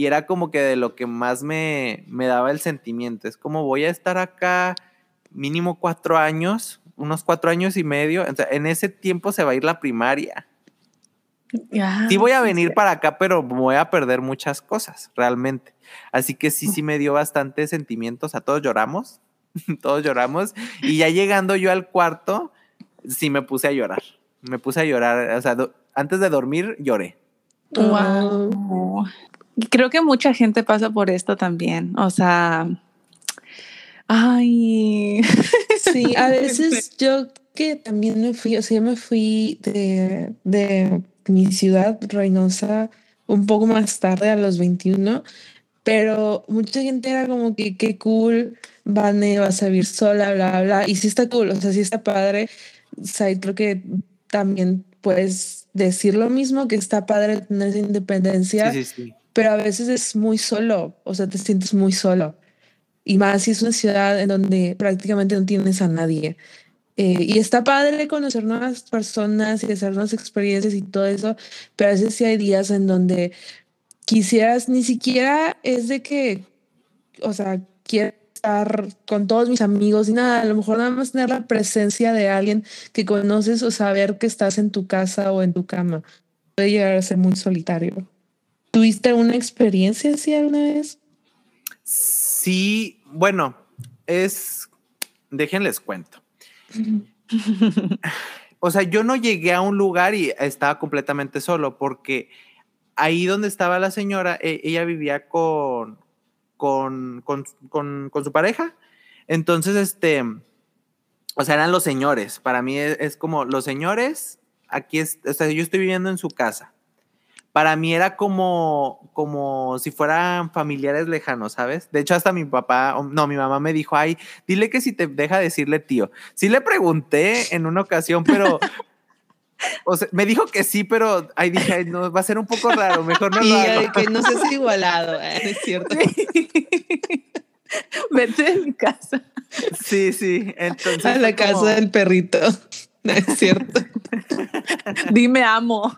Y era como que de lo que más me, me daba el sentimiento. Es como voy a estar acá mínimo cuatro años, unos cuatro años y medio. en ese tiempo se va a ir la primaria. sí voy a venir para acá, pero voy a perder muchas cosas, realmente. Así que sí, sí me dio bastante sentimientos. A todos lloramos, todos lloramos. Y ya llegando yo al cuarto, sí me puse a llorar. Me puse a llorar. O sea, antes de dormir lloré. Wow. Creo que mucha gente pasa por esto también. O sea, ay. Sí, a veces yo que también me fui, o sea, yo me fui de, de mi ciudad, Reynosa, un poco más tarde, a los 21, pero mucha gente era como que qué cool, Vane, vas a vivir sola, bla, bla, y sí está cool, o sea, sí está padre. O sea, creo que también puedes decir lo mismo, que está padre tener esa independencia, sí, sí, sí. Pero a veces es muy solo, o sea, te sientes muy solo. Y más si es una ciudad en donde prácticamente no tienes a nadie. Eh, y está padre conocer nuevas personas y hacer nuevas experiencias y todo eso, pero a veces sí hay días en donde quisieras, ni siquiera es de que, o sea, quiero estar con todos mis amigos y nada, a lo mejor nada más tener la presencia de alguien que conoces o saber que estás en tu casa o en tu cama. Puede llegar a ser muy solitario. ¿Tuviste una experiencia así alguna vez? Sí, bueno, es, déjenles cuento. o sea, yo no llegué a un lugar y estaba completamente solo porque ahí donde estaba la señora, e, ella vivía con, con, su pareja. Entonces, este, o sea, eran los señores. Para mí es, como los señores, aquí es, o sea, yo estoy viviendo en su casa. Para mí era como, como si fueran familiares lejanos, ¿sabes? De hecho, hasta mi papá, no, mi mamá me dijo, ay, dile que si te deja decirle tío. Sí le pregunté en una ocasión, pero, O sea, me dijo que sí, pero ahí dije, no, va a ser un poco raro, mejor no lo hago. que no seas igualado, ¿eh? es cierto. Vete de mi casa. Sí, sí. Entonces. A la casa del perrito. No es cierto. Dime amo.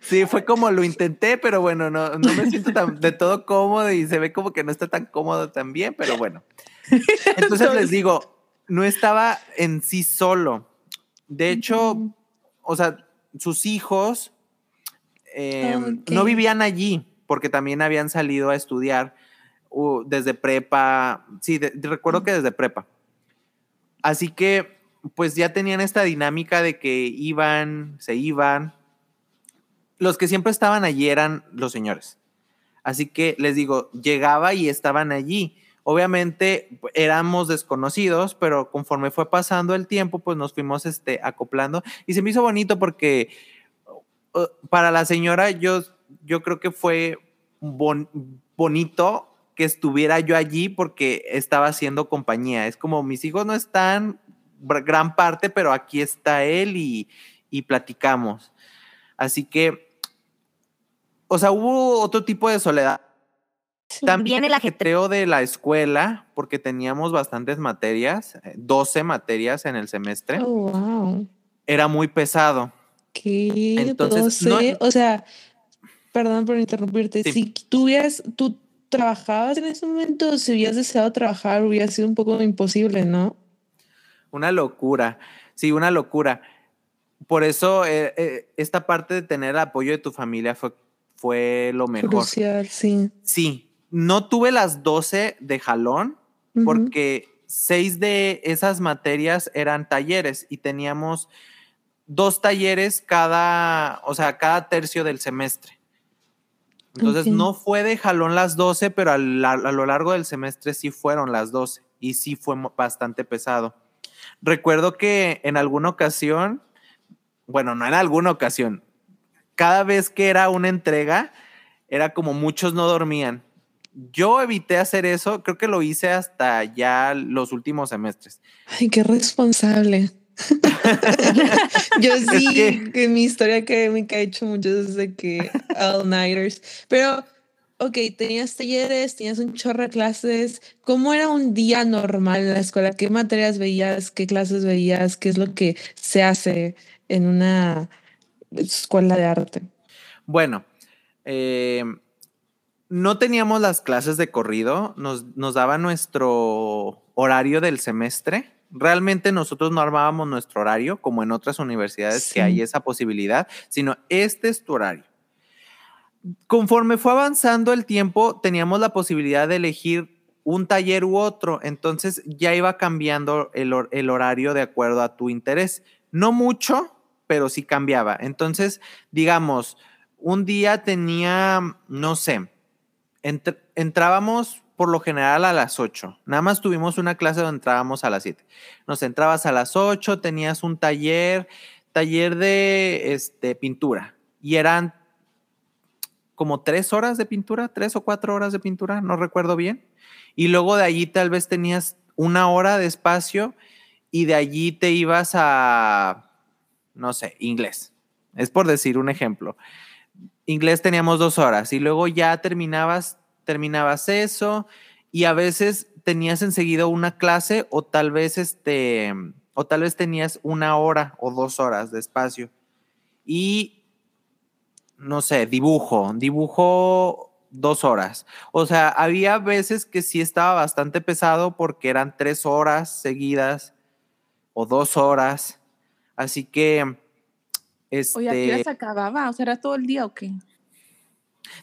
Sí, fue como lo intenté, pero bueno, no, no me siento tan de todo cómodo y se ve como que no está tan cómodo también, pero bueno. Entonces les digo, no estaba en sí solo. De hecho, o sea, sus hijos em, no vivían allí porque también habían salido a estudiar desde prepa. Sí, recuerdo que desde prepa. Así que, pues ya tenían esta dinámica de que iban, se iban. Los que siempre estaban allí eran los señores. Así que les digo, llegaba y estaban allí Obviamente éramos desconocidos, pero conforme fue pasando el tiempo, pues nos fuimos este, acoplando y se me hizo bonito porque para la señora yo, yo creo que fue bonito que estuviera yo allí porque estaba haciendo compañía. Es como mis hijos no están gran parte, pero aquí está él y, y platicamos. Así que, o sea, hubo otro tipo de soledad también el ajetreo de la escuela, porque teníamos bastantes materias, 12 eh, materias en el semestre. Oh, wow. Era muy pesado. ¿Qué? Entonces, 12? o sea, perdón por interrumpirte. Si tú tú trabajabas en ese momento, si hubieras deseado trabajar, hubiera sido un poco imposible, ¿no? Una locura. Sí, una locura. Por eso, eh, eh, esta parte de tener el apoyo de tu familia fue, fue lo mejor. Crucial, sí. Sí, no tuve las 12 de jalón porque seis de esas materias eran talleres y teníamos dos talleres cada, o sea, cada tercio del semestre. Entonces no fue de jalón las 12, pero a, lo largo del semestre sí fueron las 12 y sí fue bastante pesado. Recuerdo que en alguna ocasión, bueno, no en alguna ocasión, cada vez que era una entrega, era como muchos no dormían yo evité hacer eso, creo que lo hice hasta ya los últimos semestres. Ay, qué responsable. yo sí, que... mi historia académica he hecho muchos desde que all-nighters, pero ok, tenías talleres, tenías un chorro de clases. ¿Cómo era un día normal en la escuela? ¿Qué materias veías? ¿Qué clases veías? ¿Qué es lo que se hace en una escuela de arte? Bueno, eh, no teníamos las clases de corrido, nos, nos daba nuestro horario del semestre. Realmente nosotros no armábamos nuestro horario como en otras universidades que hay esa posibilidad, sino este es tu horario. Conforme fue avanzando el tiempo, teníamos la posibilidad de elegir un taller u otro, entonces ya iba cambiando el, el horario de acuerdo a tu interés. No mucho, pero sí cambiaba. Entonces, digamos, un día tenía, no sé, entrábamos por lo general a las 8. Nada más tuvimos una clase donde entrábamos a las 7. Nos entrabas a las 8, tenías un taller, taller de este, pintura. Y eran como tres horas de pintura, tres o cuatro horas de pintura, no recuerdo bien. Y luego de allí tal vez tenías una hora de espacio y de allí te ibas a, no sé, inglés. Es por decir un ejemplo. Inglés teníamos dos horas y luego ya terminabas, terminabas eso y a veces tenías enseguida una clase o tal vez este, o tal vez tenías una hora o dos horas de espacio. Y no sé, dibujo, dibujo dos horas. O sea, había veces que sí estaba bastante pesado porque eran tres horas seguidas o dos horas. Así que... Este, Oye, ¿a qué este se acababa? O sea, ¿era todo el día o qué?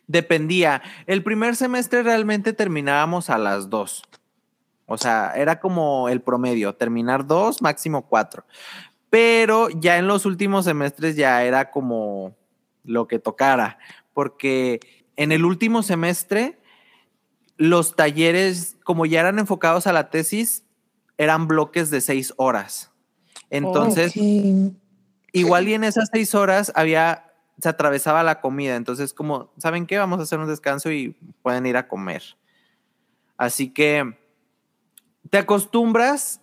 Dependía. El primer semestre realmente terminábamos a las dos. O sea, era como el promedio, terminar dos, máximo cuatro. Pero ya en los últimos semestres ya era como lo que tocara, porque en el último semestre los talleres, como ya eran enfocados a la tesis, eran bloques de seis horas. Entonces, igual y en esas seis horas había, se atravesaba la comida. Entonces, como, ¿saben qué? Vamos a hacer un descanso y pueden ir a comer. Así que te acostumbras,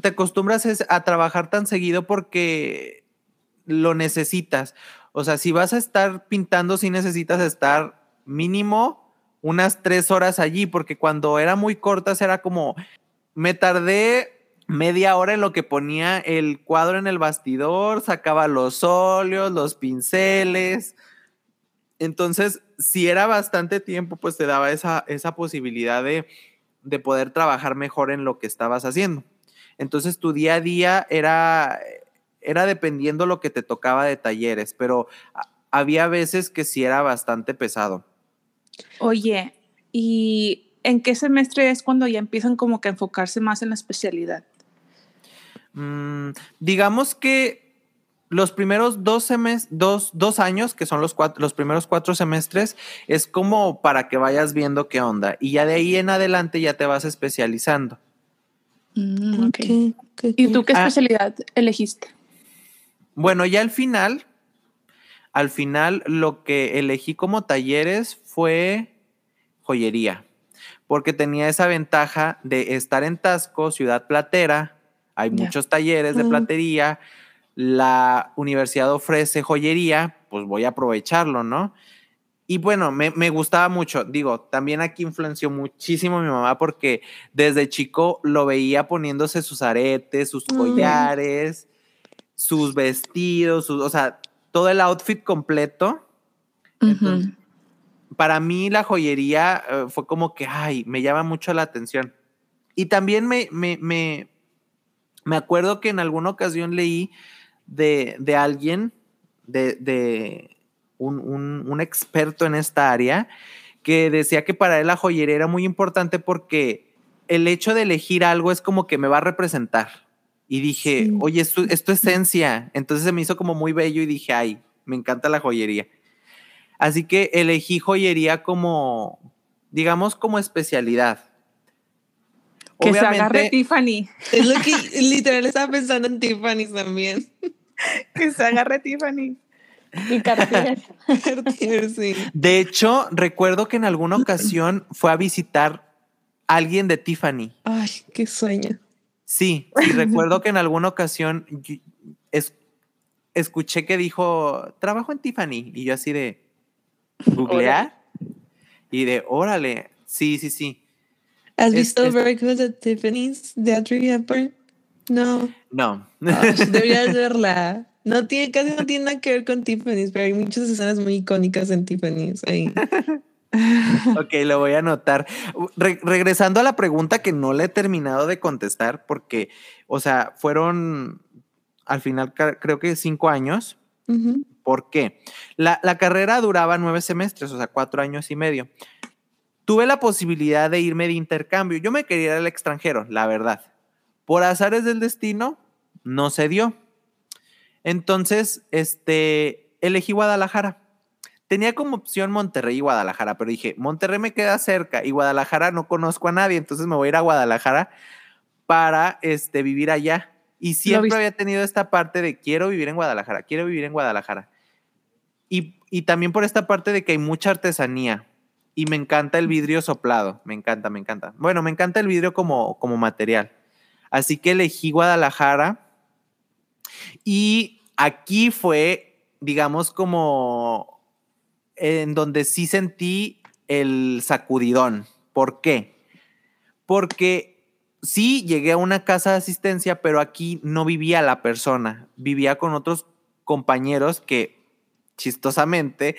te acostumbras a trabajar tan seguido porque lo necesitas. O sea, si vas a estar pintando, sí necesitas estar mínimo unas tres horas allí, porque cuando era muy cortas era como, me tardé media hora en lo que ponía el cuadro en el bastidor, sacaba los óleos, los pinceles. Entonces, si era bastante tiempo, pues te daba esa, esa posibilidad de, de poder trabajar mejor en lo que estabas haciendo. Entonces, tu día a día era era dependiendo lo que te tocaba de talleres, pero había veces que sí era bastante pesado. Oye, ¿y en qué semestre es cuando ya empiezan como que a enfocarse más en la especialidad? Mm, digamos que los primeros dos, dos, dos, años, que son los, cuatro, los primeros cuatro semestres, es como para que vayas viendo qué onda. Y ya de ahí en adelante ya te vas especializando. Mm, ¿Y tú qué ah. especialidad elegiste? Bueno, ya al final, al final lo que elegí como talleres fue joyería, porque tenía esa ventaja de estar en Tasco, ciudad platera, hay muchos talleres de platería, la universidad ofrece joyería, pues voy a aprovecharlo, ¿no? Y bueno, me, gustaba mucho. Digo, también aquí influenció muchísimo mi mamá porque desde chico lo veía poniéndose sus aretes, sus collares sus vestidos, o sea, todo el outfit completo. para mí la joyería eh, fue como que, ay, me llama mucho la atención. Y también me, me, me, me acuerdo que en alguna ocasión leí de, de alguien, de, de un, un, un, experto en esta área, que decía que para él la joyería era muy importante porque el hecho de elegir algo es como que me va a representar. Y dije, oye, esto, es tu esencia. Entonces se me hizo como muy bello y dije, ay, me encanta la joyería. Así que elegí joyería como, digamos, como especialidad. Que se agarre Tiffany. Es lo que literal estaba pensando en Tiffany también. que se agarre Tiffany. Y Cartier. sí. De hecho, recuerdo que en alguna ocasión fue a visitar a alguien de Tiffany. Ay, qué sueño. Sí, y recuerdo que en alguna ocasión escuché que dijo, trabajo en Tiffany, y yo así de, ¿googlear? Y de, órale, sí, sí, sí. ¿Has visto Very Good at Tiffany's de Audrey Hepburn? No. No. deberías verla. No tiene, casi no tiene nada que ver con Tiffany's, pero hay muchas escenas muy icónicas en Tiffany's ahí. ok, lo voy a anotar. regresando a la pregunta que no le he terminado de contestar, porque, o sea, fueron al final creo que cinco años. ¿Por qué? La, la, carrera duraba nueve semestres, o sea, cuatro años y medio. Tuve la posibilidad de irme de intercambio. Yo me quería ir al extranjero, la verdad. Por azares del destino, no se dio. Entonces, este, elegí Guadalajara. Tenía como opción Monterrey y Guadalajara, pero dije, Monterrey me queda cerca y Guadalajara no conozco a nadie, entonces me voy a ir a Guadalajara para este, vivir allá. Y siempre había tenido esta parte de quiero vivir en Guadalajara, quiero vivir en Guadalajara. Y, y, también por esta parte de que hay mucha artesanía y me encanta el vidrio soplado, me encanta, me encanta. Bueno, me encanta el vidrio como, como material. Así que elegí Guadalajara y aquí fue, digamos, como en donde sí sentí el sacudidón. ¿Por qué? Porque sí llegué a una casa de asistencia, pero aquí no vivía la persona, vivía con otros compañeros que chistosamente,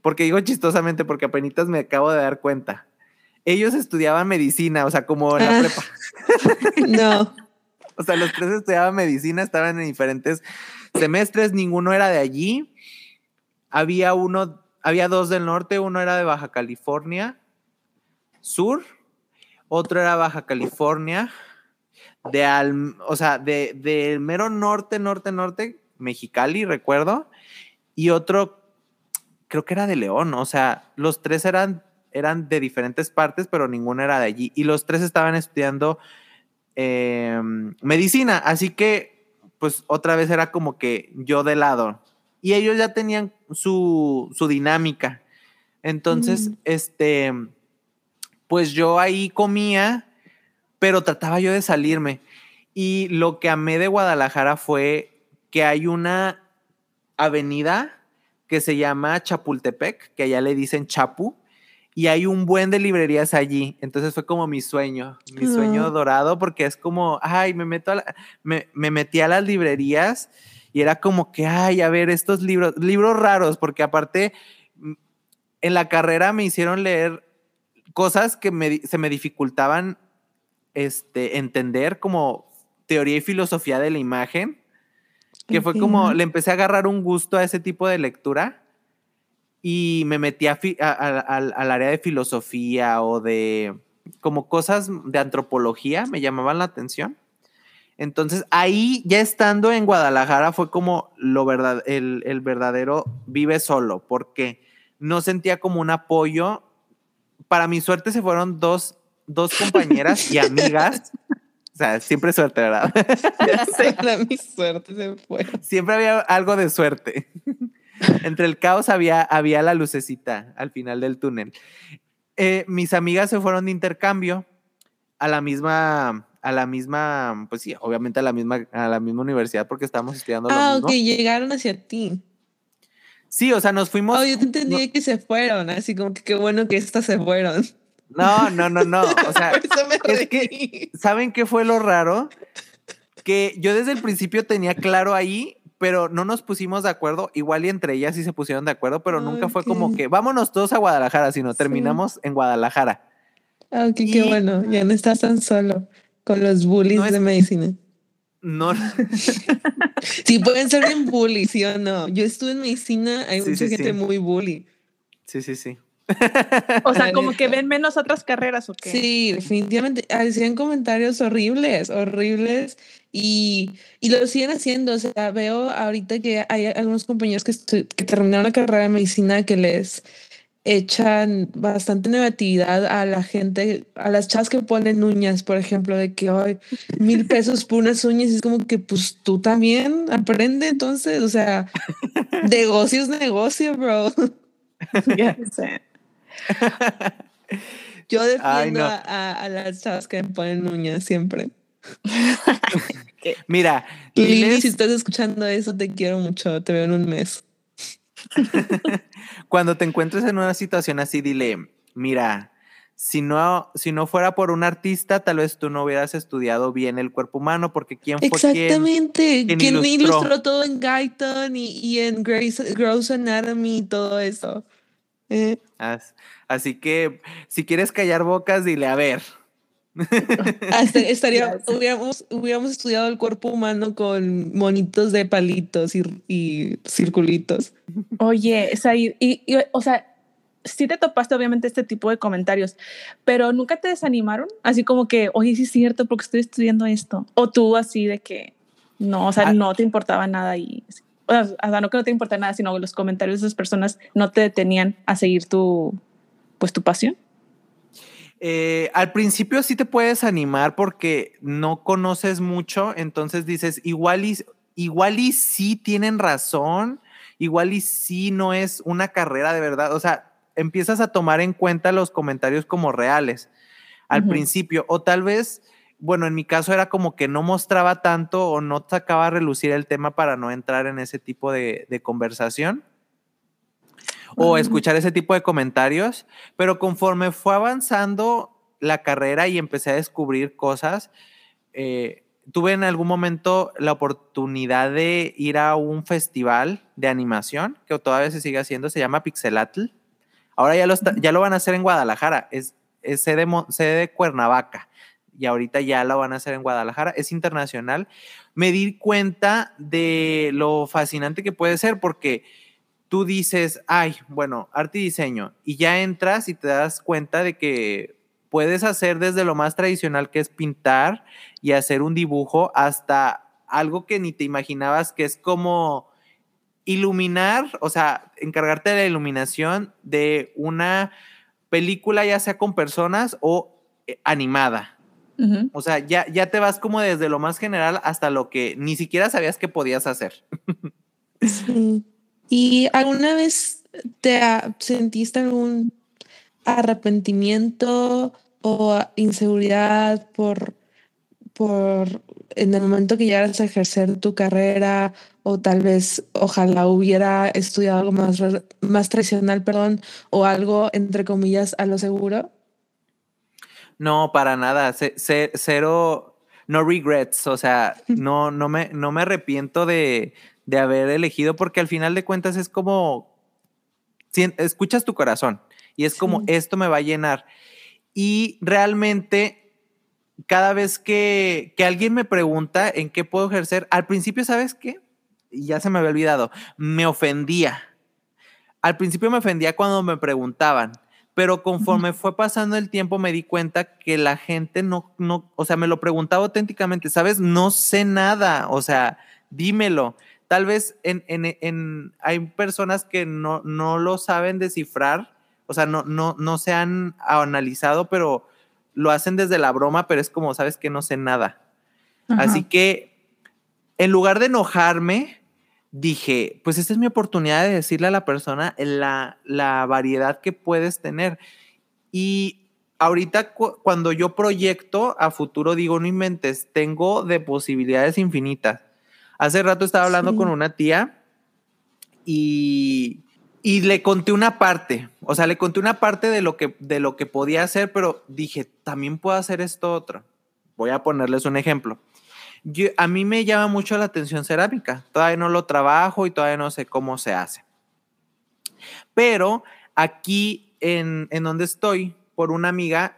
porque digo chistosamente porque apenas me acabo de dar cuenta, ellos estudiaban medicina, o sea, como en la ah. prepa. no. o sea, los tres estudiaban medicina, estaban en diferentes semestres, ninguno era de allí. Había uno, había dos del norte, uno era de Baja California Sur, otro era Baja California, de al, o sea, de, del mero norte, norte, norte, Mexicali, recuerdo, y otro, creo que era de León, o sea, los tres eran, eran de diferentes partes, pero ninguno era de allí, y los tres estaban estudiando em, medicina, así que, pues otra vez era como que yo de lado, y ellos ya tenían su, su dinámica. Entonces, mm. este, pues yo ahí comía, pero trataba yo de salirme. Y lo que amé de Guadalajara fue que hay una avenida que se llama Chapultepec, que allá le dicen Chapu, y hay un buen de librerías allí. Entonces fue como mi sueño, mi sueño dorado, porque es como, ay, me meto a me, me, metí a las librerías y era como que, ay, a ver, estos libros, libros raros, porque aparte mm, en la carrera me hicieron leer cosas que se me dificultaban este, entender, como teoría y filosofía de la imagen que fue como, le empecé a agarrar un gusto a ese tipo de lectura y me metí a, al área de filosofía o de como cosas de antropología, me llamaban la atención. Entonces ahí, ya estando en Guadalajara, fue como lo verdad, el, el verdadero vive solo, porque no sentía como un apoyo. Para mi suerte se fueron dos, dos compañeras y amigas sea, siempre suerte, ¿verdad? Ya sé, mi suerte se fue. Siempre había algo de suerte. Entre el caos había, había la lucecita al final del túnel. Eh, mis amigas se fueron de intercambio a la misma, a la misma, pues sí, obviamente a la misma, a la misma universidad porque estábamos estudiando lo ah, mismo. ok, llegaron hacia ti. Sí, o sea, nos fuimos. Oh, yo te entendí que se fueron, así como que qué bueno que estas se fueron. No, no, no, no. O sea, es que, ¿saben qué fue lo raro? Que yo desde el principio tenía claro ahí, pero no nos pusimos de acuerdo. Igual y entre ellas sí se pusieron de acuerdo, pero nunca fue como que vámonos todos a Guadalajara, sino terminamos en Guadalajara. Ah, qué bueno. Ya no estás tan solo con los bullies de medicina. No. sí, pueden ser bien bullies, ¿sí o no? Yo estuve en medicina, hay mucha gente muy bully. Sí, sí, sí. O sea, como que ven menos otras carreras o qué. Sí, definitivamente. Hacían comentarios horribles, horribles y, y lo siguen haciendo. O sea, veo ahorita que hay algunos compañeros que, que terminaron la carrera de medicina que les echan bastante negatividad a la gente, a las chas que ponen uñas, por ejemplo, de que hoy mil pesos por unas uñas, es como que pues tú también aprende entonces, o sea, negocio es negocio, bro. Ya sé. Yo defiendo a, las chavas que me ponen uñas siempre. Mira, Lili, si estás escuchando eso, te quiero mucho. Te veo en un mes. Cuando te encuentres en una situación así, dile, mira, si no, si no fuera por un artista, tal vez tú no hubieras estudiado bien el cuerpo humano, porque quién fue Exactamente, quien, quien ilustró? todo en Guyton y, y en Grey's, Anatomy y todo eso. Eh, As- Así que si quieres callar bocas, dile a ver. hasta estaría, Ya sé. hubiéramos, hubiéramos estudiado el cuerpo humano con monitos de palitos y, y circulitos. Oye, Said, y, y, o sea, sí te topaste obviamente este tipo de comentarios, pero nunca te desanimaron, así como que, oye, sí es cierto, porque estoy estudiando esto, o tú así de que, no, o sea, Ah. no te importaba nada y, o sea, o sea, no que no te importa nada, sino los comentarios de esas personas no te detenían a seguir tu, pues tu pasión. Eh, al principio sí te puedes animar porque no conoces mucho, entonces dices, igual y, igual y sí tienen razón, igual y sí no es una carrera de verdad, o sea, empiezas a tomar en cuenta los comentarios como reales al Ujú. principio, o tal vez, bueno, en mi caso era como que no mostraba tanto o no sacaba a relucir el tema para no entrar en ese tipo de, de conversación o escuchar ese tipo de comentarios, pero conforme fue avanzando la carrera y empecé a descubrir cosas, eh, tuve en algún momento la oportunidad de ir a un festival de animación que todavía se sigue haciendo, se llama Pixelatl. Ahora ya lo, está- ya lo van a hacer en Guadalajara, es, es sede, mo- sede de Cuernavaca y ahorita ya lo van a hacer en Guadalajara, es internacional. Me di cuenta de lo fascinante que puede ser porque tú dices, ay, bueno, arte y diseño, y ya entras y te das cuenta de que puedes hacer desde lo más tradicional que es pintar y hacer un dibujo hasta algo que ni te imaginabas que es como iluminar, o sea, encargarte de la iluminación de una película ya sea con personas o eh, O sea, ya, ya te vas como desde lo más general hasta lo que ni siquiera sabías que podías hacer. Sí. ¿Y alguna vez te sentiste algún arrepentimiento o inseguridad por, por en el momento que llegaras a ejercer tu carrera o tal vez ojalá hubiera estudiado algo más, más tradicional, perdón, o algo entre comillas a lo seguro? No, para nada. ce- ce- cero, no regrets. O sea, no, no, me, no me arrepiento de, de haber elegido porque al final de cuentas es como, escuchas tu corazón y es como, Sí. esto me va a llenar. Y realmente, cada vez que, que alguien me pregunta en qué puedo ejercer, al principio, ¿sabes qué? Ya se me había olvidado, me ofendía. Al principio me ofendía cuando me preguntaban, pero conforme fue pasando el tiempo me di cuenta que la gente no, no, o sea, me lo preguntaba auténticamente, ¿sabes? No sé nada, o sea, dímelo. Tal vez en, en, en- hay personas que no, no lo saben descifrar, o sea, no, no, no se han analizado, pero lo hacen desde la broma, pero es como, ¿sabes que No sé nada. Así que en lugar de enojarme, dije, pues esta es mi oportunidad de decirle a la persona la, la variedad que puedes tener. Y ahorita cu- cuando yo proyecto a futuro, digo, no inventes, tengo de posibilidades infinitas. Hace rato estaba hablando Sí. con una tía y, y le conté una parte, o sea, le conté una parte de lo, que, de lo que podía hacer, pero dije, también puedo hacer esto otro. Voy a ponerles un ejemplo. Yo- a mí me llama mucho la atención cerámica. Todavía no lo trabajo y todavía no sé cómo se hace. Pero aquí en, en donde estoy, por una amiga,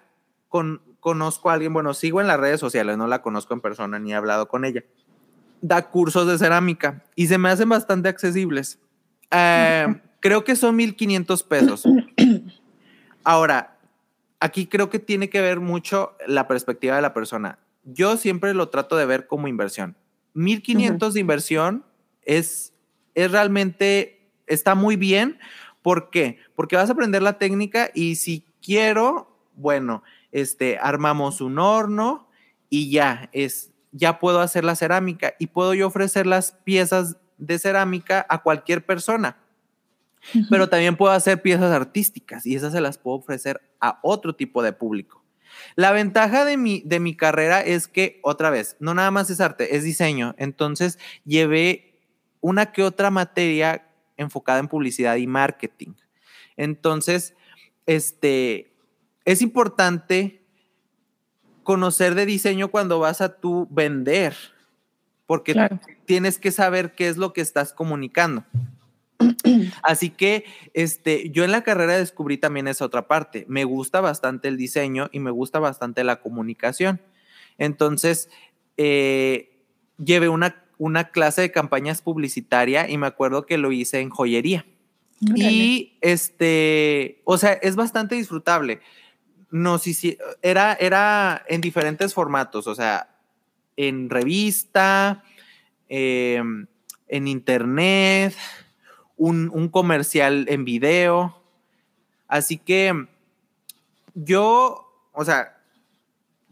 con, conozco a alguien, bueno, sigo en las redes sociales, no la conozco en persona ni he hablado con ella. Da cursos de cerámica y se me hacen bastante accesibles. Eh, creo que son 1500 pesos. Ahora, aquí creo que tiene que ver mucho la perspectiva de la persona. Yo siempre lo trato de ver como inversión. 1500 de inversión es, es realmente, está muy bien. ¿Por qué? Porque vas a aprender la técnica y si quiero, bueno, este, armamos un horno y ya, es, ya puedo hacer la cerámica y puedo yo ofrecer las piezas de cerámica a cualquier persona pero también puedo hacer piezas artísticas y esas se las puedo ofrecer a otro tipo de público. La ventaja de mi, de mi carrera es que, otra vez, no nada más es arte, es diseño. Entonces, llevé una que otra materia enfocada en publicidad y marketing. Entonces, este, es importante conocer de diseño cuando vas a tú vender, porque Claro. tienes que saber qué es lo que estás comunicando. Así que este, yo en la carrera descubrí también esa otra parte. Me gusta bastante el diseño y me gusta bastante la comunicación. Entonces, eh, llevé una, una clase de campañas publicitaria y me acuerdo que lo hice en joyería. Y este, o sea, es bastante disfrutable. No, sí, sí, era, era en diferentes formatos, o sea, en revista, em, en internet, un, comercial en video. Así que yo, o sea,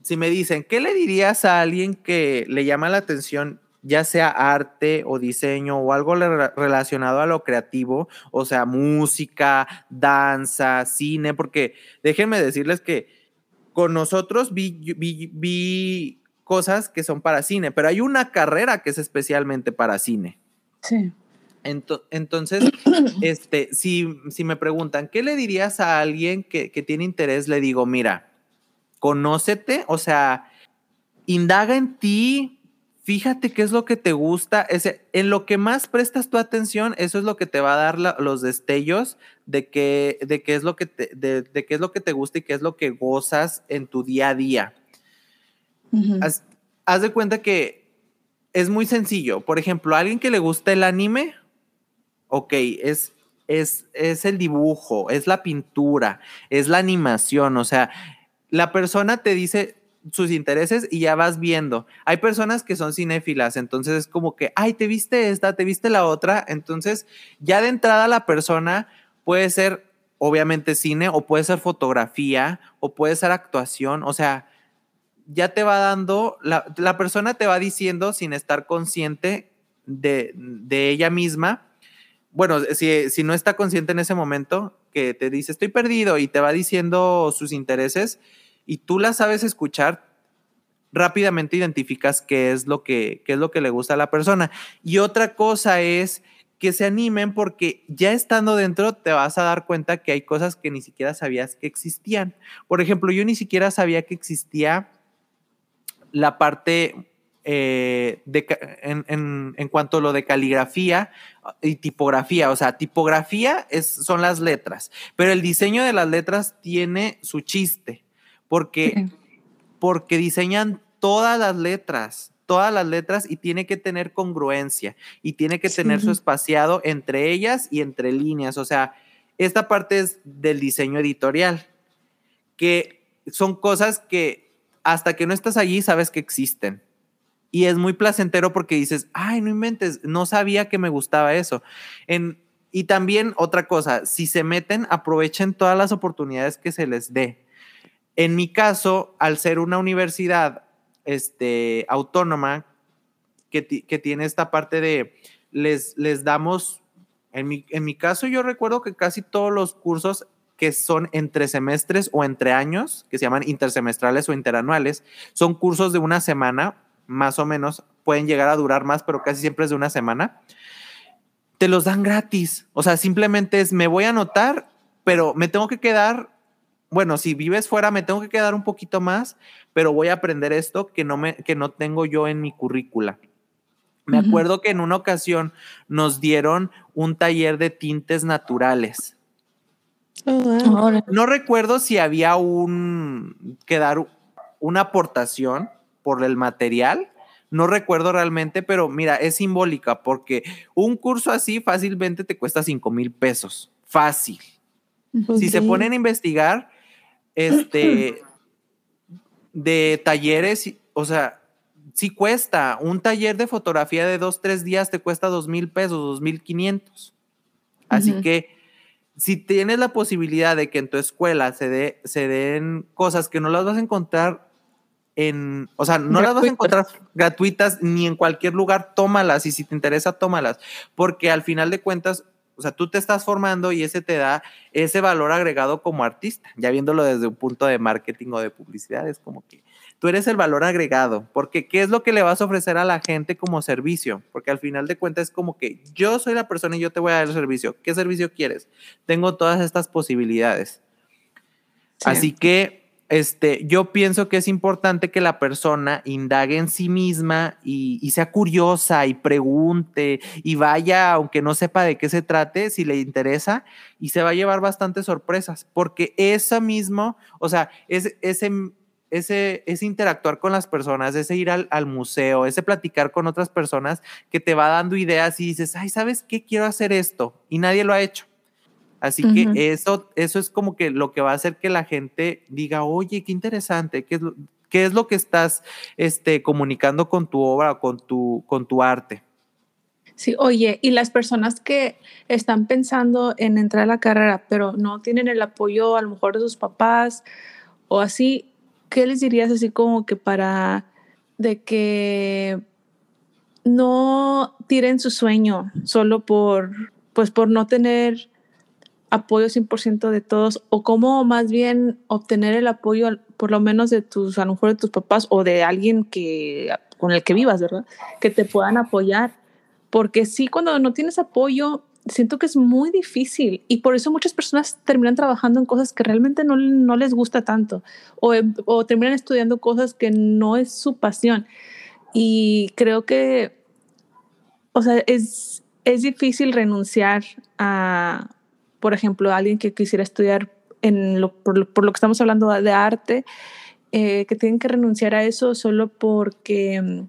si me dicen, ¿qué le dirías a alguien que le llama la atención, ya sea arte o diseño o algo relacionado a lo creativo, o sea, música, danza, cine? Porque déjenme decirles que con nosotros vi, vi cosas que son para cine, pero hay una carrera que es especialmente para cine. Sí entonces, este, si, si, me preguntan, ¿qué le dirías a alguien que, tiene interés? Le digo, mira, conócete, o sea, indaga en ti, fíjate qué es lo que te gusta, en lo que más prestas tu atención, eso es lo que te va a dar los destellos de qué, de qué es lo que te, de, qué es lo que te gusta y qué es lo que gozas en tu día a día. haz, de cuenta que es muy sencillo. Por ejemplo, a alguien que le gusta el anime, ok, es, es, es el dibujo, es la pintura, es la animación, o sea, la persona te dice sus intereses y ya vas viendo. Hay personas que son cinéfilas, entonces es como que, ay, te viste esta, te viste la otra, entonces ya de entrada la persona puede ser obviamente cine o puede ser fotografía o puede ser actuación, o sea, ya te va dando, la, la persona te va diciendo sin estar consciente de, de ella misma bueno, si, si, no está consciente en ese momento, que te dice, estoy perdido y te va diciendo sus intereses y tú la sabes escuchar, rápidamente identificas qué es lo que, qué es lo que le gusta a la persona. Y otra cosa es que se animen porque ya estando dentro te vas a dar cuenta que hay cosas que ni siquiera sabías que existían. Por ejemplo, yo ni siquiera sabía que existía la parte eh, en, cuanto a lo de caligrafía y tipografía. O sea, tipografía es, son las letras, pero el diseño de las letras tiene su chiste, porque, porque diseñan todas las letras, todas las letras y tiene que tener congruencia y tiene que tener su espaciado entre ellas y entre líneas. O sea, esta parte es del diseño editorial, que son cosas que hasta que no estás allí sabes que existen y es muy placentero porque dices, ay, no inventes, no sabía que me gustaba eso. En, y también otra cosa, si se meten, aprovechen todas las oportunidades que se les dé. En mi caso, al ser una universidad este, autónoma que, que tiene esta parte de, les, les damos, en mi, en mi caso yo recuerdo que casi todos los cursos que son entre semestres o entre años, que se llaman intersemestrales o interanuales, son cursos de una semana más o menos, pueden llegar a durar más, pero casi siempre es de una semana, te los dan gratis. O sea, simplemente es, me voy a anotar, pero me tengo que quedar, bueno, si vives fuera, me tengo que quedar un poquito más, pero voy a aprender esto que no, me, que no tengo yo en mi currícula. Me acuerdo que en una ocasión nos dieron un taller de tintes naturales. Oh, no recuerdo si había un que dar una aportación, por el material. No recuerdo realmente, pero mira, es simbólica porque un curso así fácilmente te cuesta 5 mil pesos. Fácil. Si se ponen a investigar, este, de talleres, o sea, sí cuesta. Un taller de fotografía de dos, tres días te cuesta dos mil pesos, dos mil quinientos. Así que si tienes la posibilidad de que en tu escuela se, de, se den cosas que no las vas a encontrar en, o sea, no las vas a encontrar gratuitas ni en cualquier lugar, tómalas y si te interesa, tómalas, porque al final de cuentas, o sea, tú te estás formando y ese te da ese valor agregado como artista, ya viéndolo desde un punto de marketing o de publicidad, es como que tú eres el valor agregado, porque ¿qué es lo que le vas a ofrecer a la gente como servicio? Porque al final de cuentas es como que yo soy la persona y yo te voy a dar el servicio. ¿Qué servicio quieres? Tengo todas estas posibilidades. Así que este, yo pienso que es importante que la persona indague en sí misma y, sea curiosa y pregunte y vaya, aunque no sepa de qué se trate, si le interesa, y se va a llevar bastantes sorpresas, porque eso mismo, o sea, es, ese, ese, ese interactuar con las personas, ese ir al, al, museo, ese platicar con otras personas que te va dando ideas y dices, ay, ¿sabes qué? Quiero hacer esto y nadie lo ha hecho. Así que eso, eso es como que lo que va a hacer que la gente diga, oye, qué interesante, qué es lo, qué es lo que estás este, comunicando con tu obra, con tu, con tu arte. Sí, oye, y las personas que están pensando en entrar a la carrera, pero no tienen el apoyo a lo mejor de sus papás o así, ¿qué les dirías así como que para de que no tiren su sueño solo por, pues por no tener apoyo 100% de todos o cómo más bien obtener el apoyo por lo menos de tus, a lo mejor de tus papás o de alguien que, con el que vivas, ¿verdad? Que te puedan apoyar. Porque sí, cuando no tienes apoyo, siento que es muy difícil y por eso muchas personas terminan trabajando en cosas que realmente no, no les gusta tanto o, o terminan estudiando cosas que no es su pasión. Y creo que, o sea, es, es difícil renunciar a, por ejemplo, alguien que quisiera estudiar en lo, por, lo, que estamos hablando de arte, eh, que tienen que renunciar a eso solo porque mm,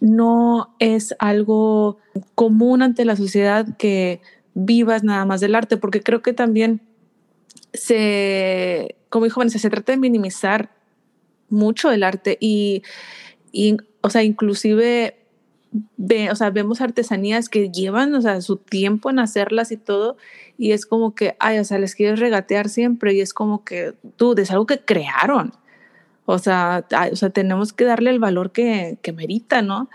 no es algo común ante la sociedad que vivas nada más del arte, porque creo que también se, como dijo se trata de minimizar mucho el arte y, y o sea, inclusive ve, o sea, vemos artesanías que llevan, o sea, su tiempo en hacerlas y todo, y es como que, ay, o sea, les quieres regatear siempre, y es como que, tú, es algo que crearon. O sea, o sea, tenemos que darle el valor que, que merita, ¿no?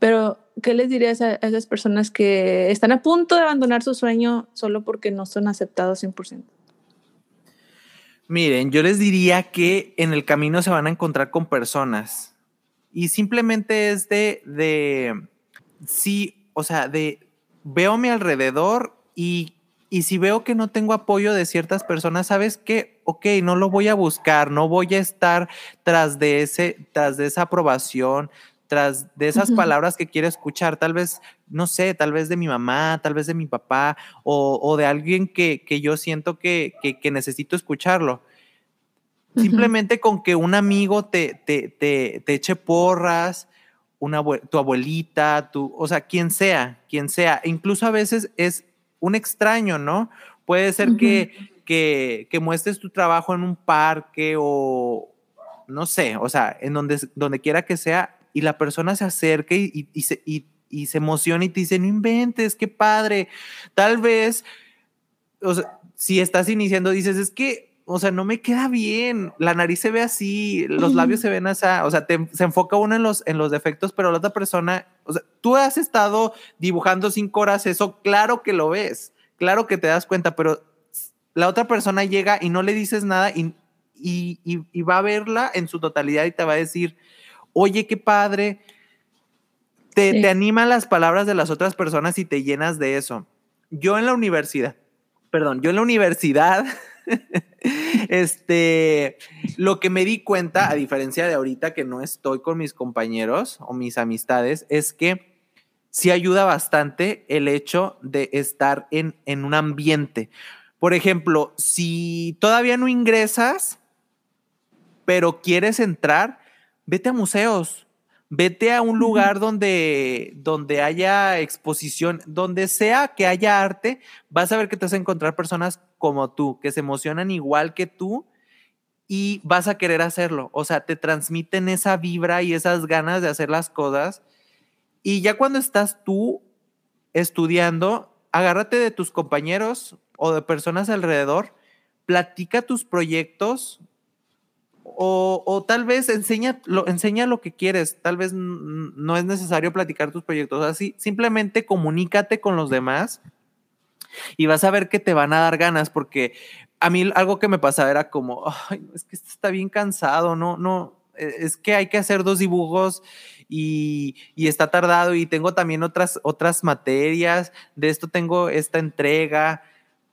Pero, ¿qué les dirías a, esas personas que están a punto de abandonar su sueño solo porque no son aceptados 100%? Miren, yo les diría que en el camino se van a encontrar con personas y simplemente es de, de, sí, o sea, de, veo mi alrededor y, y si veo que no tengo apoyo de ciertas personas, ¿sabes qué? Ok, no lo voy a buscar, no voy a estar tras de, ese, tras de esa aprobación, tras de esas palabras que quiero escuchar, tal vez, no sé, tal vez de mi mamá, tal vez de mi papá o, o de alguien que, que, yo siento que, que, que necesito escucharlo. Simplemente con que un amigo te, te, te, te eche porras, una, tu abuelita, tu, o sea, quien sea, quien sea. Incluso a veces es un extraño, ¿no? Puede ser que, que, que, muestres tu trabajo en un parque o no sé, o sea, en donde, donde quiera que sea, y la persona se acerque y, y, se, y, y se emociona y te dice, no inventes, qué padre. Tal vez, o sea, si estás iniciando, dices, es que o sea, no me queda bien. La nariz se ve así, los labios se ven así. O sea, se enfoca uno en los, en los defectos, pero la otra persona, o sea, tú has estado dibujando cinco horas eso, claro que lo ves, claro que te das cuenta, pero la otra persona llega y no le dices nada y, y, y, va a verla en su totalidad y te va a decir, oye, qué padre. Te, te animan las palabras de las otras personas y te llenas de eso. Yo en la universidad, perdón, yo en la universidad este, lo que me di cuenta, a diferencia de ahorita que no estoy con mis compañeros o mis amistades, es que sí ayuda bastante el hecho de estar en, en un ambiente. Por ejemplo, si todavía no ingresas, pero quieres entrar, vete a museos, vete a un lugar donde, donde haya exposición, donde sea que haya arte, vas a ver que te vas a encontrar personas como tú, que se emocionan igual que tú y vas a querer hacerlo. O sea, te transmiten esa vibra y esas ganas de hacer las cosas. Y ya cuando estás tú estudiando, agárrate de tus compañeros o de personas alrededor, platica tus proyectos, o, tal vez enseña lo, enseña lo que quieres, tal vez no es necesario platicar tus proyectos así, simplemente comunícate con los demás y vas a ver que te van a dar ganas, porque a mí algo que me pasaba era como, es que está bien cansado, no, no, e, es que hay que hacer dos dibujos y, y, está tardado y tengo también otras, otras materias, de esto tengo esta entrega,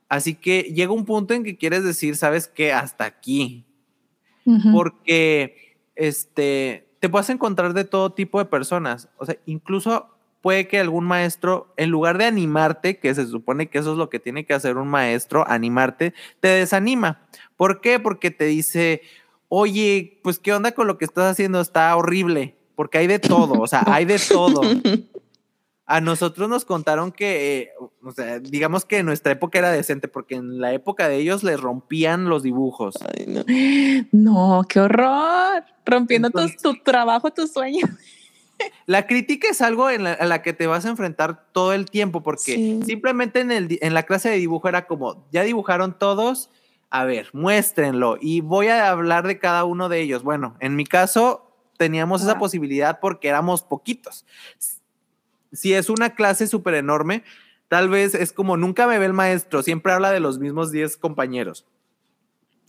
así que llega un punto en que quieres decir, sabes que hasta aquí, porque este, te puedes encontrar de todo tipo de personas. O sea, incluso puede que algún maestro, en lugar de animarte, que se supone que eso es lo que tiene que hacer un maestro, animarte, te desanima. ¿Por qué? Porque te dice, oye, pues qué onda con lo que estás haciendo, está horrible, porque hay de todo, o sea, hay de todo. A nosotros nos contaron que, eh, o sea, digamos que en nuestra época era decente, porque en la época de ellos les rompían los dibujos. no. qué horror. Rompiendo tu, trabajo, tu sueño. La crítica es algo en la, que te vas a enfrentar todo el tiempo, porque simplemente en, el, en la clase de dibujo era como, ya dibujaron todos, a ver, muéstrenlo y voy a hablar de cada uno de ellos. Bueno, en mi caso teníamos esa posibilidad porque éramos poquitos si es una clase súper enorme, tal vez es como nunca me ve el maestro, siempre habla de los mismos 10 compañeros.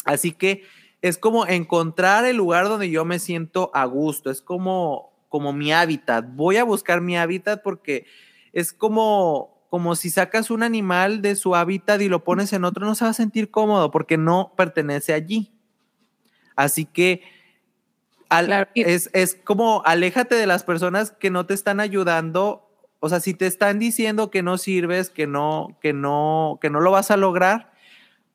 Así que es como encontrar el lugar donde yo me siento a gusto, es como, como mi hábitat. Voy a buscar mi hábitat porque es como, como si sacas un animal de su hábitat y lo pones en otro, no se va a sentir cómodo porque no pertenece allí. Así que es, es como aléjate de las personas que no te están ayudando o sea, si te están diciendo que no sirves, que no, que no, que no lo vas a lograr,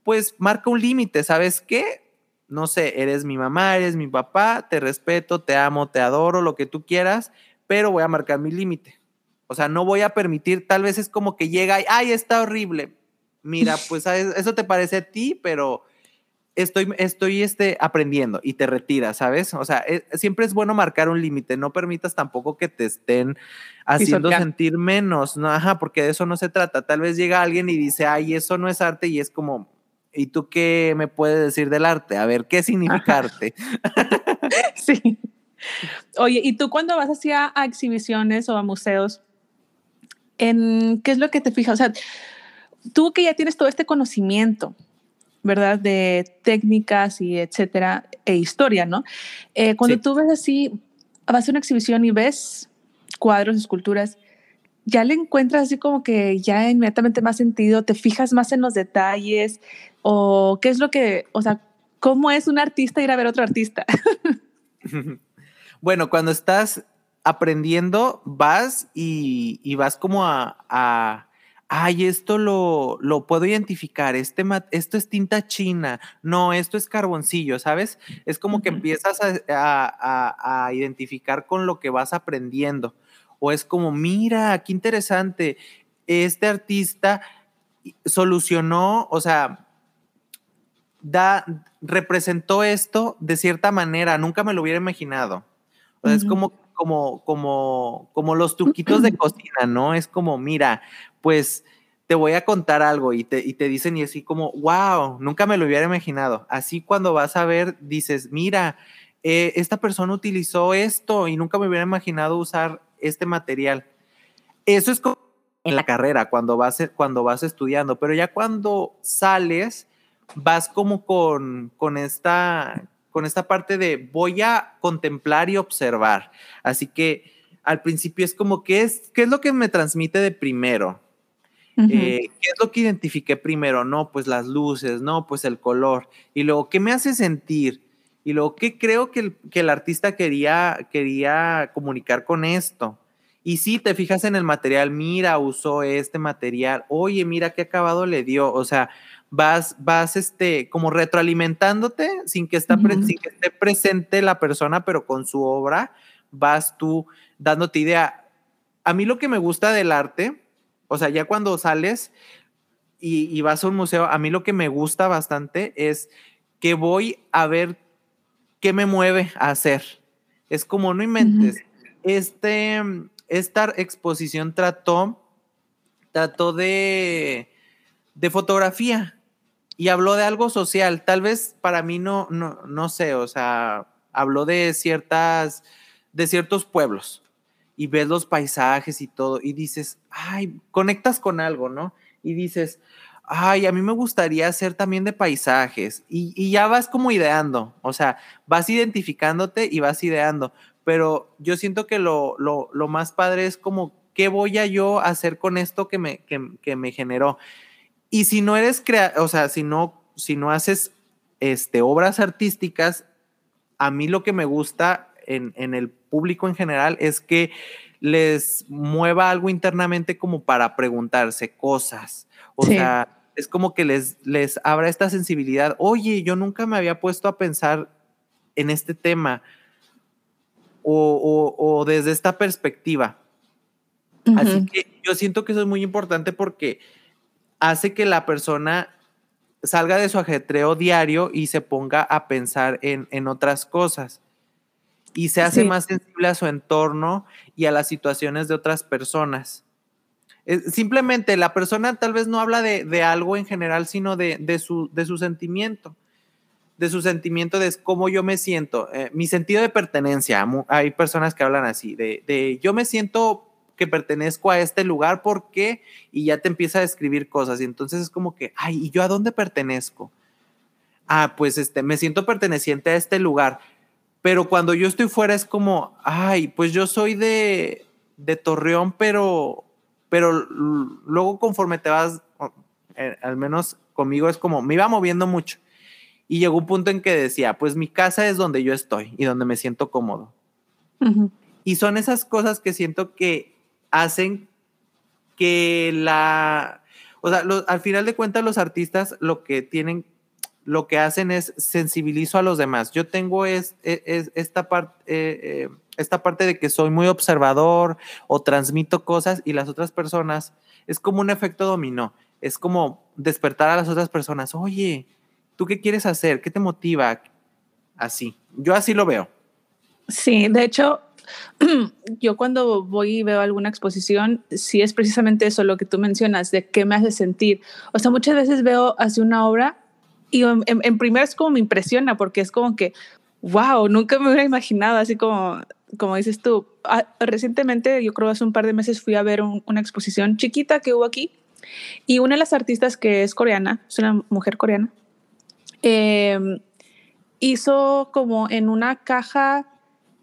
pues marca un límite, ¿sabes qué? No sé, eres mi mamá, eres mi papá, te respeto, te amo, te adoro, lo que tú quieras, pero voy a marcar mi límite. O sea, no voy a permitir, tal vez es como que llega y, ay, está horrible. Mira, pues eso te parece a ti, pero estoy, estoy este, aprendiendo y te retiras, ¿sabes? O sea, e, siempre es bueno marcar un límite, no permitas tampoco que te estén haciendo sentir menos, ¿no? Ajá, porque de eso no se trata. Tal vez llega alguien y dice, ay, eso no es arte y es como, ¿y tú qué me puedes decir del arte? A ver, ¿qué significa arte? sí. Oye, ¿y tú cuando vas hacia a exhibiciones o a museos, en qué es lo que te fijas? O sea, tú que ya tienes todo este conocimiento, ¿verdad? De técnicas y etcétera, e historia, ¿no? Eh, cuando tú ves así, vas a una exhibición y ves cuadros, esculturas, ya le encuentras así como que ya inmediatamente más sentido, te fijas más en los detalles o qué es lo que, o sea, cómo es un artista ir a ver otro artista. bueno, cuando estás aprendiendo, vas y, vas como a ay, esto lo, lo puedo identificar, este esto es tinta china, no, esto es carboncillo, ¿sabes? Es como que empiezas a, identificar con lo que vas aprendiendo. O es como, mira, qué interesante, este artista solucionó, o sea, da, representó esto de cierta manera, nunca me lo hubiera imaginado. O sea, Es como, como, como, como los truquitos de cocina, ¿no? Es como, mira, pues te voy a contar algo y te, y te dicen y así como, wow, nunca me lo hubiera imaginado. Así cuando vas a ver, dices, mira, eh, esta persona utilizó esto y nunca me hubiera imaginado usar este material. Eso es como en la carrera, cuando vas, cuando vas estudiando, pero ya cuando sales, vas como con, con, esta, con esta parte de voy a contemplar y observar. Así que al principio es como, ¿qué es, qué es lo que me transmite de primero? Eh, ¿Qué es lo que identifiqué primero? No, pues las luces, no, pues el color. Y luego, ¿qué me hace sentir? Y luego, ¿qué creo que el, que el artista quería, quería comunicar con esto? Y si te fijas en el material, mira, usó este material, oye, mira qué acabado le dio. O sea, vas, vas este, como retroalimentándote sin que, está sin que esté presente la persona, pero con su obra, vas tú dándote idea. A mí lo que me gusta del arte o sea, ya cuando sales y, vas a un museo, a mí lo que me gusta bastante es que voy a ver qué me mueve a hacer. Es como, no inventes. este, esta exposición trató, trató de, de fotografía y habló de algo social. Tal vez para mí no, no, no sé, o sea, habló de ciertas, de ciertos pueblos y ves los paisajes y todo y dices, ay, conectas con algo, ¿no? Y dices, ay, a mí me gustaría hacer también de paisajes y, ya vas como ideando, o sea, vas identificándote y vas ideando, pero yo siento que lo, lo, lo más padre es como, ¿qué voy a yo hacer con esto que me, que, me generó? Y si no eres, crea o sea, si no, si no haces este, obras artísticas, a mí lo que me gusta en, en el público en general es que les mueva algo internamente como para preguntarse cosas. O sea, es como que les, les abra esta sensibilidad. Oye, yo nunca me había puesto a pensar en este tema o, o, desde esta perspectiva. Así que yo siento que eso es muy importante porque hace que la persona salga de su ajetreo diario y se ponga a pensar en, en otras cosas y se hace más sensible a su entorno y a las situaciones de otras personas. simplemente la persona tal vez no habla de, algo en general, sino de, su, de su sentimiento, de su sentimiento de cómo yo me siento, eh, mi sentido de pertenencia. Hay personas que hablan así, de, de yo me siento que pertenezco a este lugar, ¿por qué? Y ya te empieza a describir cosas. Y entonces es como que, ay, ¿y yo a dónde pertenezco? Ah, pues este, me siento perteneciente a este lugar pero cuando yo estoy fuera es como, ay, pues yo soy de, de Torreón, pero, pero luego conforme te vas, eh, al menos conmigo es como, me iba moviendo mucho. Y llegó un punto en que decía, pues mi casa es donde yo estoy y donde me siento cómodo. Y son esas cosas que siento que hacen que la, o sea, al final de cuentas los artistas lo que tienen lo que hacen es sensibilizo a los demás. Yo tengo es, e, esta, parte eh, eh, esta parte de que soy muy observador o transmito cosas y las otras personas, es como un efecto dominó, es como despertar a las otras personas, oye, ¿tú qué quieres hacer? ¿Qué te motiva? Así, yo así lo veo. Sí, de hecho, yo cuando voy y veo alguna exposición, sí es precisamente eso lo que tú mencionas, de qué me hace sentir. O sea, muchas veces veo así una obra y en, en primer es como me impresiona porque es como que, wow, nunca me hubiera imaginado, así como, como dices tú. Ah, recientemente, yo creo hace un par de meses, fui a ver una exposición chiquita que hubo aquí y una de las artistas que es coreana, es una mujer coreana, em, hizo como en una caja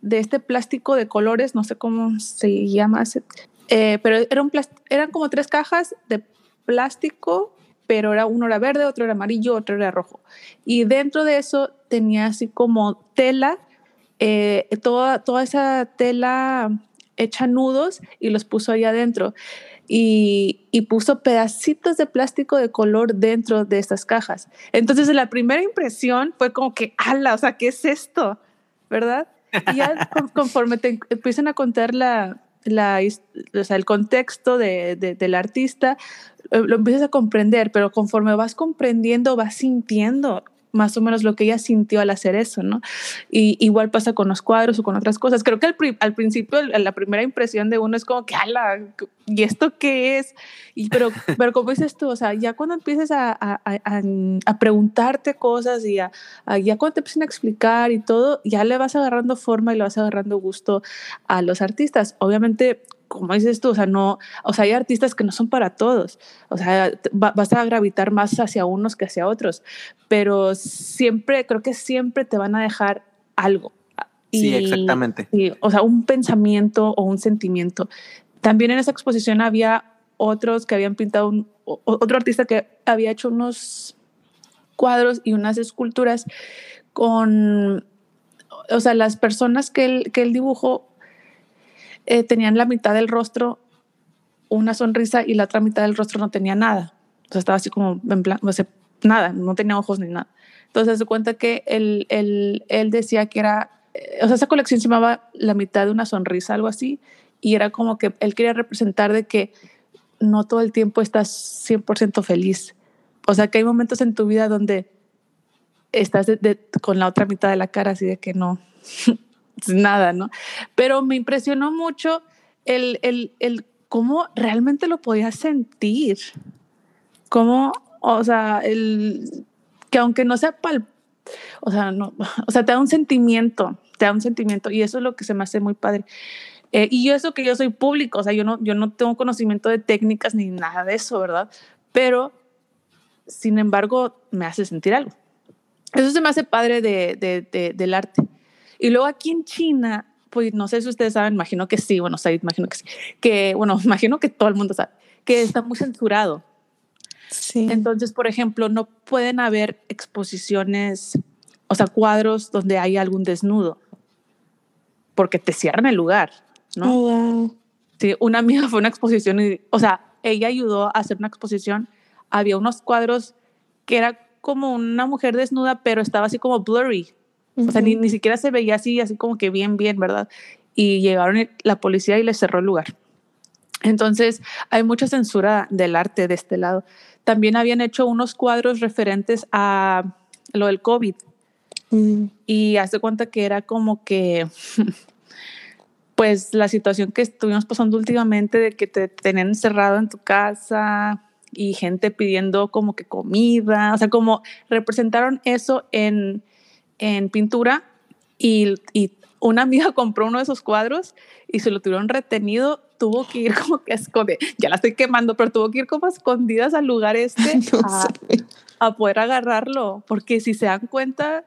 de este plástico de colores, no sé cómo se llama, eh, pero era un eran como tres cajas de plástico pero era uno era verde, otro era amarillo, otro era rojo. Y dentro de eso tenía así como tela, eh, toda, toda esa tela hecha nudos y los puso ahí adentro. Y, y, puso pedacitos de plástico de color dentro de estas cajas. Entonces la primera impresión fue como que, ala, o sea, ¿qué es esto? ¿Verdad? Y ya conforme te empiezan a contar la, la, el contexto de, del artista, eh, lo empiezas a comprender, pero conforme vas comprendiendo, vas sintiendo más o menos lo que ella sintió al hacer eso, ¿no? Y igual pasa con los cuadros o con otras cosas. Creo que al, principio la primera impresión de uno es como que, ala, ¿y esto qué es? Pero, pero como dices tú, o sea, ya cuando empieces a, a, a, a preguntarte cosas y ya cuando te empiezan a explicar y todo, ya le vas agarrando forma y le vas agarrando gusto a los artistas. Obviamente como dices tú, o sea, no, o sea, hay artistas que no son para todos, o sea, vas a gravitar más hacia unos que hacia otros, pero siempre, creo que siempre te van a dejar algo. sí, exactamente. o sea, un pensamiento o un sentimiento. También en esa exposición había otros que habían pintado, un, otro artista que había hecho unos cuadros y unas esculturas con, o sea, las personas que él, que él dibujó eh, tenían la mitad del rostro una sonrisa y la otra mitad del rostro no tenía nada. O sea, estaba así como en plan, o sea, nada, no tenía ojos ni nada. Entonces se cuenta que él, él, él decía que era, eh, o sea, esa colección se llamaba La mitad de una sonrisa, algo así, y era como que él quería representar de que no todo el tiempo estás 100% feliz. O sea, que hay momentos en tu vida donde estás con la otra mitad de la cara así de que no, nada, ¿no? Pero me impresionó mucho el, el, el cómo realmente lo podía sentir. Cómo, o sea, el, que aunque no sea pal, o sea, no, o sea, te da un sentimiento, te da un sentimiento y eso es lo que se me hace muy padre. Eh, y yo eso que yo soy público, o sea, yo no, yo no tengo conocimiento de técnicas ni nada de eso, ¿verdad? Pero, sin embargo, me hace sentir algo. Eso se me hace padre de, de, de, del arte. Y luego aquí en China, pues no sé si ustedes saben, imagino que sí, bueno, o imagino que sí, que, bueno, imagino que todo el mundo sabe, que está muy censurado. Sí. Entonces, por ejemplo, no pueden haber exposiciones o sea, cuadros donde hay algún desnudo, porque te cierran el lugar, ¿no? Oh, wow. Sí, una amiga fue a una exposición y, o sea, ella ayudó a hacer una exposición. Había unos cuadros que era como una mujer desnuda, pero estaba así como blurry. O sea, ni, ni siquiera se veía así, así como que bien, bien, ¿verdad? Y llegaron la policía y les cerró el lugar. Entonces, hay mucha censura del arte de este lado. También habían hecho unos cuadros referentes a lo del COVID Mm, y hace cuenta que era como que, pues la situación que estuvimos pasando últimamente de que te tenían encerrado en tu casa y gente pidiendo como que comida, o sea, como representaron eso en, en pintura y, y una amiga compró uno de esos cuadros y se lo tuvieron retenido, tuvo que ir como que a esconder, ya la estoy quemando, pero tuvo que ir como a escondidas al lugar este no a, poder agarrarlo, porque si se dan cuenta,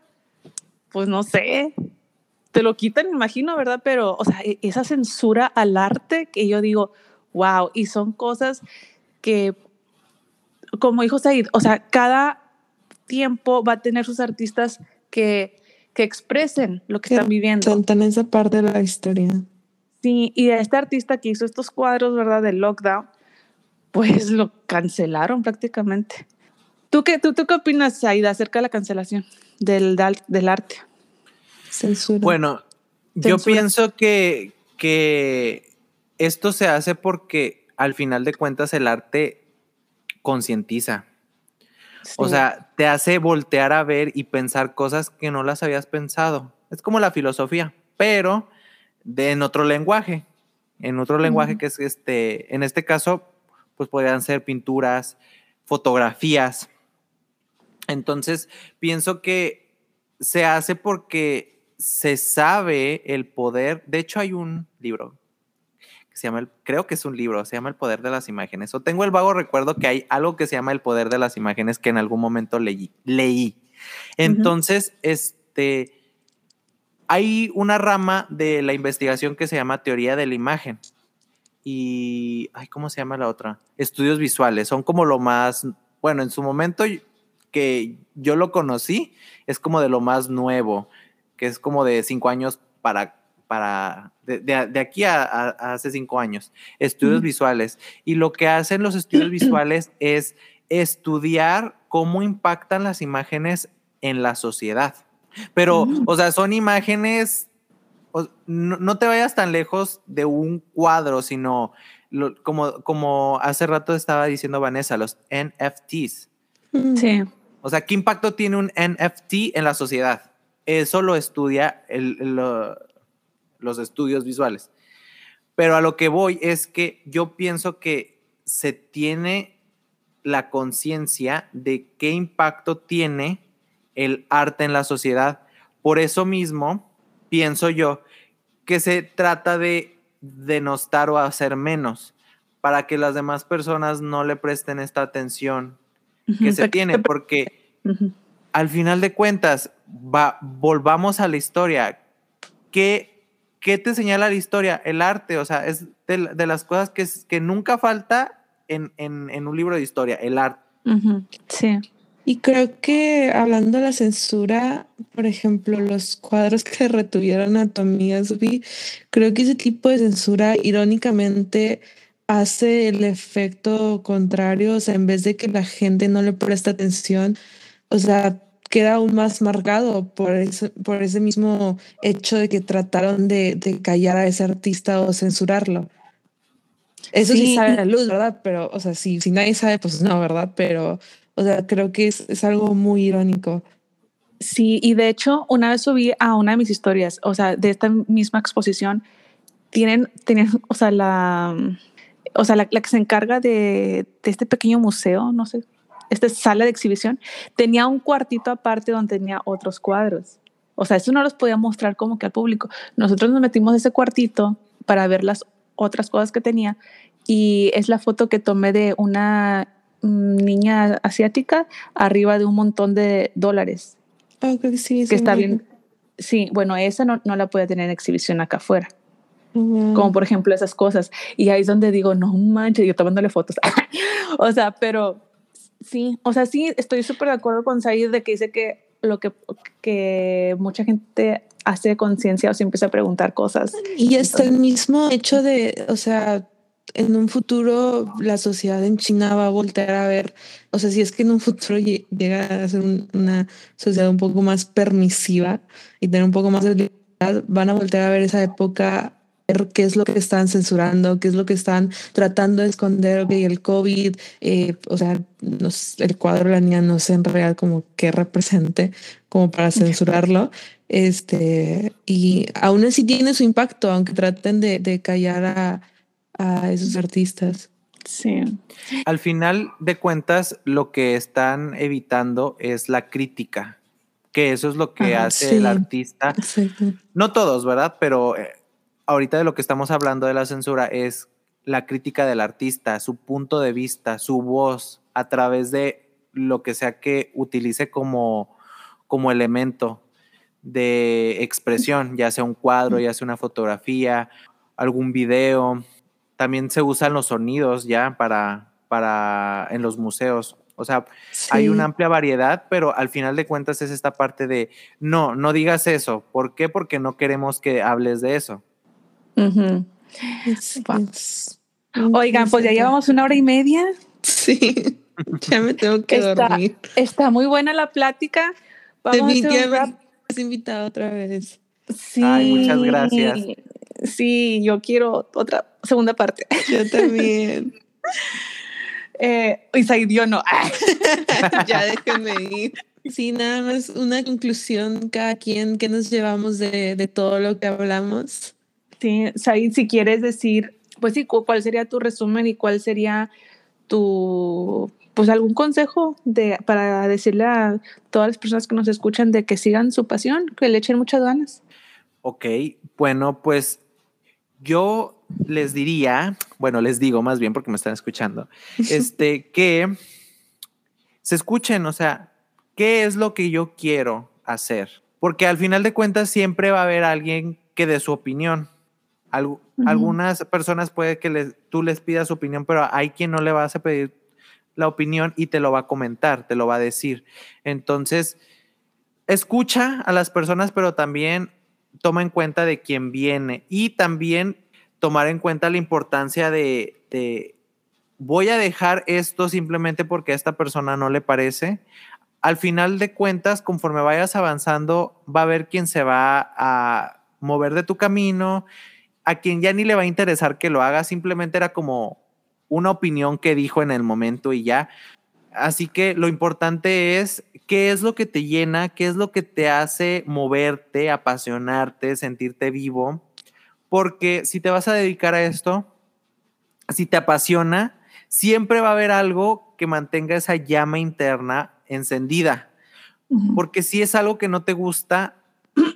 pues no sé, te lo quitan, imagino, ¿verdad? Pero, o sea, e- esa censura al arte que yo digo, wow, y son cosas que, como dijo Said, o sea, cada tiempo va a tener sus artistas que, que expresen lo que Que están viviendo. Cuentan esa parte de la historia. Sí, y a este artista que hizo estos cuadros, ¿verdad? Del lockdown, pues lo cancelaron prácticamente. ¿Tú qué, tú, tú qué opinas, Aida, acerca de la cancelación del, del arte? Censura. Bueno, yo Censura. pienso que, que esto se hace porque al final de cuentas el arte concientiza. O Sí. sea, te hace voltear a ver y pensar cosas que no las habías pensado. Es como la filosofía, pero de, en otro lenguaje. En otro lenguaje que es este, en este caso, pues podrían ser pinturas, fotografías. Entonces, pienso que se hace porque se sabe el poder. De hecho, hay un libro que se llama, el- creo que es un libro, se llama El Poder de las Imágenes. O tengo el vago recuerdo que hay algo que se llama El Poder de las Imágenes que en algún momento leí. leí. Entonces, este, hay una rama de la investigación que se llama teoría de la imagen. Y, ay, ¿cómo se llama la otra? Estudios visuales. Son como lo más, bueno, en su momento que yo lo conocí, es como de lo más nuevo, que es como de cinco años para, para de, de- de aquí a, a- a hace cinco años. Estudios Ujú. visuales. Y lo que hacen los estudios visuales es estudiar cómo impactan las imágenes en la sociedad. Pero, Mm. o sea, son imágenes, o- no, no te vayas tan lejos de un cuadro, sino lo- como, como hace rato estaba diciendo Vanessa, los NFTs. Mm, Sí. O sea, ¿qué impacto tiene un NFT en la sociedad? Eso lo estudia el- lo- los estudios visuales. Pero a lo que voy es que yo pienso que se tiene la conciencia de qué impacto tiene el arte en la sociedad. Por eso mismo, pienso yo que se trata de denostar o hacer menos para que las demás personas no le presten esta atención que se tiene, porque al final de cuentas, va, volvamos a la historia. ¿Qué, qué te señala la historia? El arte, o sea, es de, la- de las cosas que, es- que nunca falta en, en- en un libro de historia, el arte. Sí. Y creo que hablando de la censura, por ejemplo, los cuadros que retuvieron a amiga Sophie, creo que ese tipo de censura irónicamente hace el efecto contrario, o sea, en vez de que la gente no le presta atención, o sea, queda aún más marcado por ese, por ese mismo hecho de que trataron de, de callar a ese artista o censurarlo. Eso sí, Sí, sabe la luz, ¿verdad? Pero, o sea, si, si nadie sabe, pues no, ¿verdad? Pero, o sea, creo que es, es algo muy irónico. Sí, y de hecho, una vez subí a una de mis historias, o sea, de esta misma exposición, tienen, tienen o sea, la, o sea, la, la que se encarga de, de este pequeño museo, no sé, esta sala de exhibición, tenía un cuartito aparte donde tenía otros cuadros. O sea, eso no los podía mostrar como que al público. Nosotros nos metimos a ese cuartito para ver las otras cosas que tenía y es la foto que tomé de una niña asiática arriba de un montón de dólares Oh, creo que sí. que está bien. Sí, bueno, esa no, no la puede tener en exhibición acá afuera, como por ejemplo esas cosas. Y ahí es donde digo, no manches, yo tomándole fotos. o sea, pero sí, o sea, sí, estoy súper de acuerdo con Said de que dice que lo que, que mucha gente hace conciencia o se empieza a preguntar cosas. Y hasta el mismo hecho de, o sea, en un futuro la sociedad en China va a voltear a ver, o sea, si es que en un futuro llega a ser una sociedad un poco más permisiva y tener un poco más de libertad, van a voltear a ver esa época, ver qué es lo que están censurando, qué es lo que están tratando de esconder, que el COVID, eh, o sea, el cuadro de la niña no sé en realidad como qué represente como para censurarlo. Este, y aún así tiene su impacto, aunque traten de, de callar a a esos artistas. Sí. Al final de cuentas, lo que están evitando es la crítica, que eso es lo que hace el artista. No todos, ¿verdad? Pero eh, ahorita de lo que estamos hablando de la censura es la crítica del artista, su punto de vista, su voz, a través de lo que sea que utilice como, como elemento de expresión, ya sea un cuadro, ya sea una fotografía, algún video, también se usan los sonidos ya para, para en los museos. O sea, hay una amplia variedad, pero al final de cuentas es esta parte de, no, no digas eso. ¿Por qué? Porque no queremos que hables de eso. Oigan, pues ya llevamos una hora y media. Sí, ya me tengo que está, dormir. Está muy buena la plática. Vamos Definitivamente has invitado otra vez. Sí. Ay, muchas gracias. Sí, yo quiero otra segunda parte. Yo también. eh, yo no. ya déjenme ir. Sí, nada más una conclusión cada quien que nos llevamos de, de todo lo que hablamos. Sí, Said, si quieres decir, pues sí, cuál sería tu resumen y cuál sería tu, pues algún consejo de, para decirle a todas las personas que nos escuchan de que sigan su pasión, que le echen muchas ganas. Ok, bueno, pues yo les diría, bueno, les digo más bien porque me están escuchando, este, que se escuchen, o sea, ¿qué es lo que yo quiero hacer? Porque al final de cuentas siempre va a haber alguien que dé su opinión. Algunas personas puede que tú les pidas su opinión, pero hay quien no le vas a pedir la opinión y te lo va a comentar, te lo va a decir. Entonces, escucha a las personas, pero también toma en cuenta de quién viene y también tomar en cuenta la importancia de, voy a dejar esto simplemente porque a esta persona no le parece. Al final de cuentas, conforme vayas avanzando, va a haber quien se va a mover de tu camino, a quien ya ni le va a interesar que lo haga, simplemente era como una opinión que dijo en el momento y ya. Así que lo importante es qué es lo que te llena, qué es lo que te hace moverte, apasionarte, sentirte vivo porque si te vas a dedicar a esto, si te apasiona, siempre va a haber algo que mantenga esa llama interna encendida. Porque si es algo que no te gusta,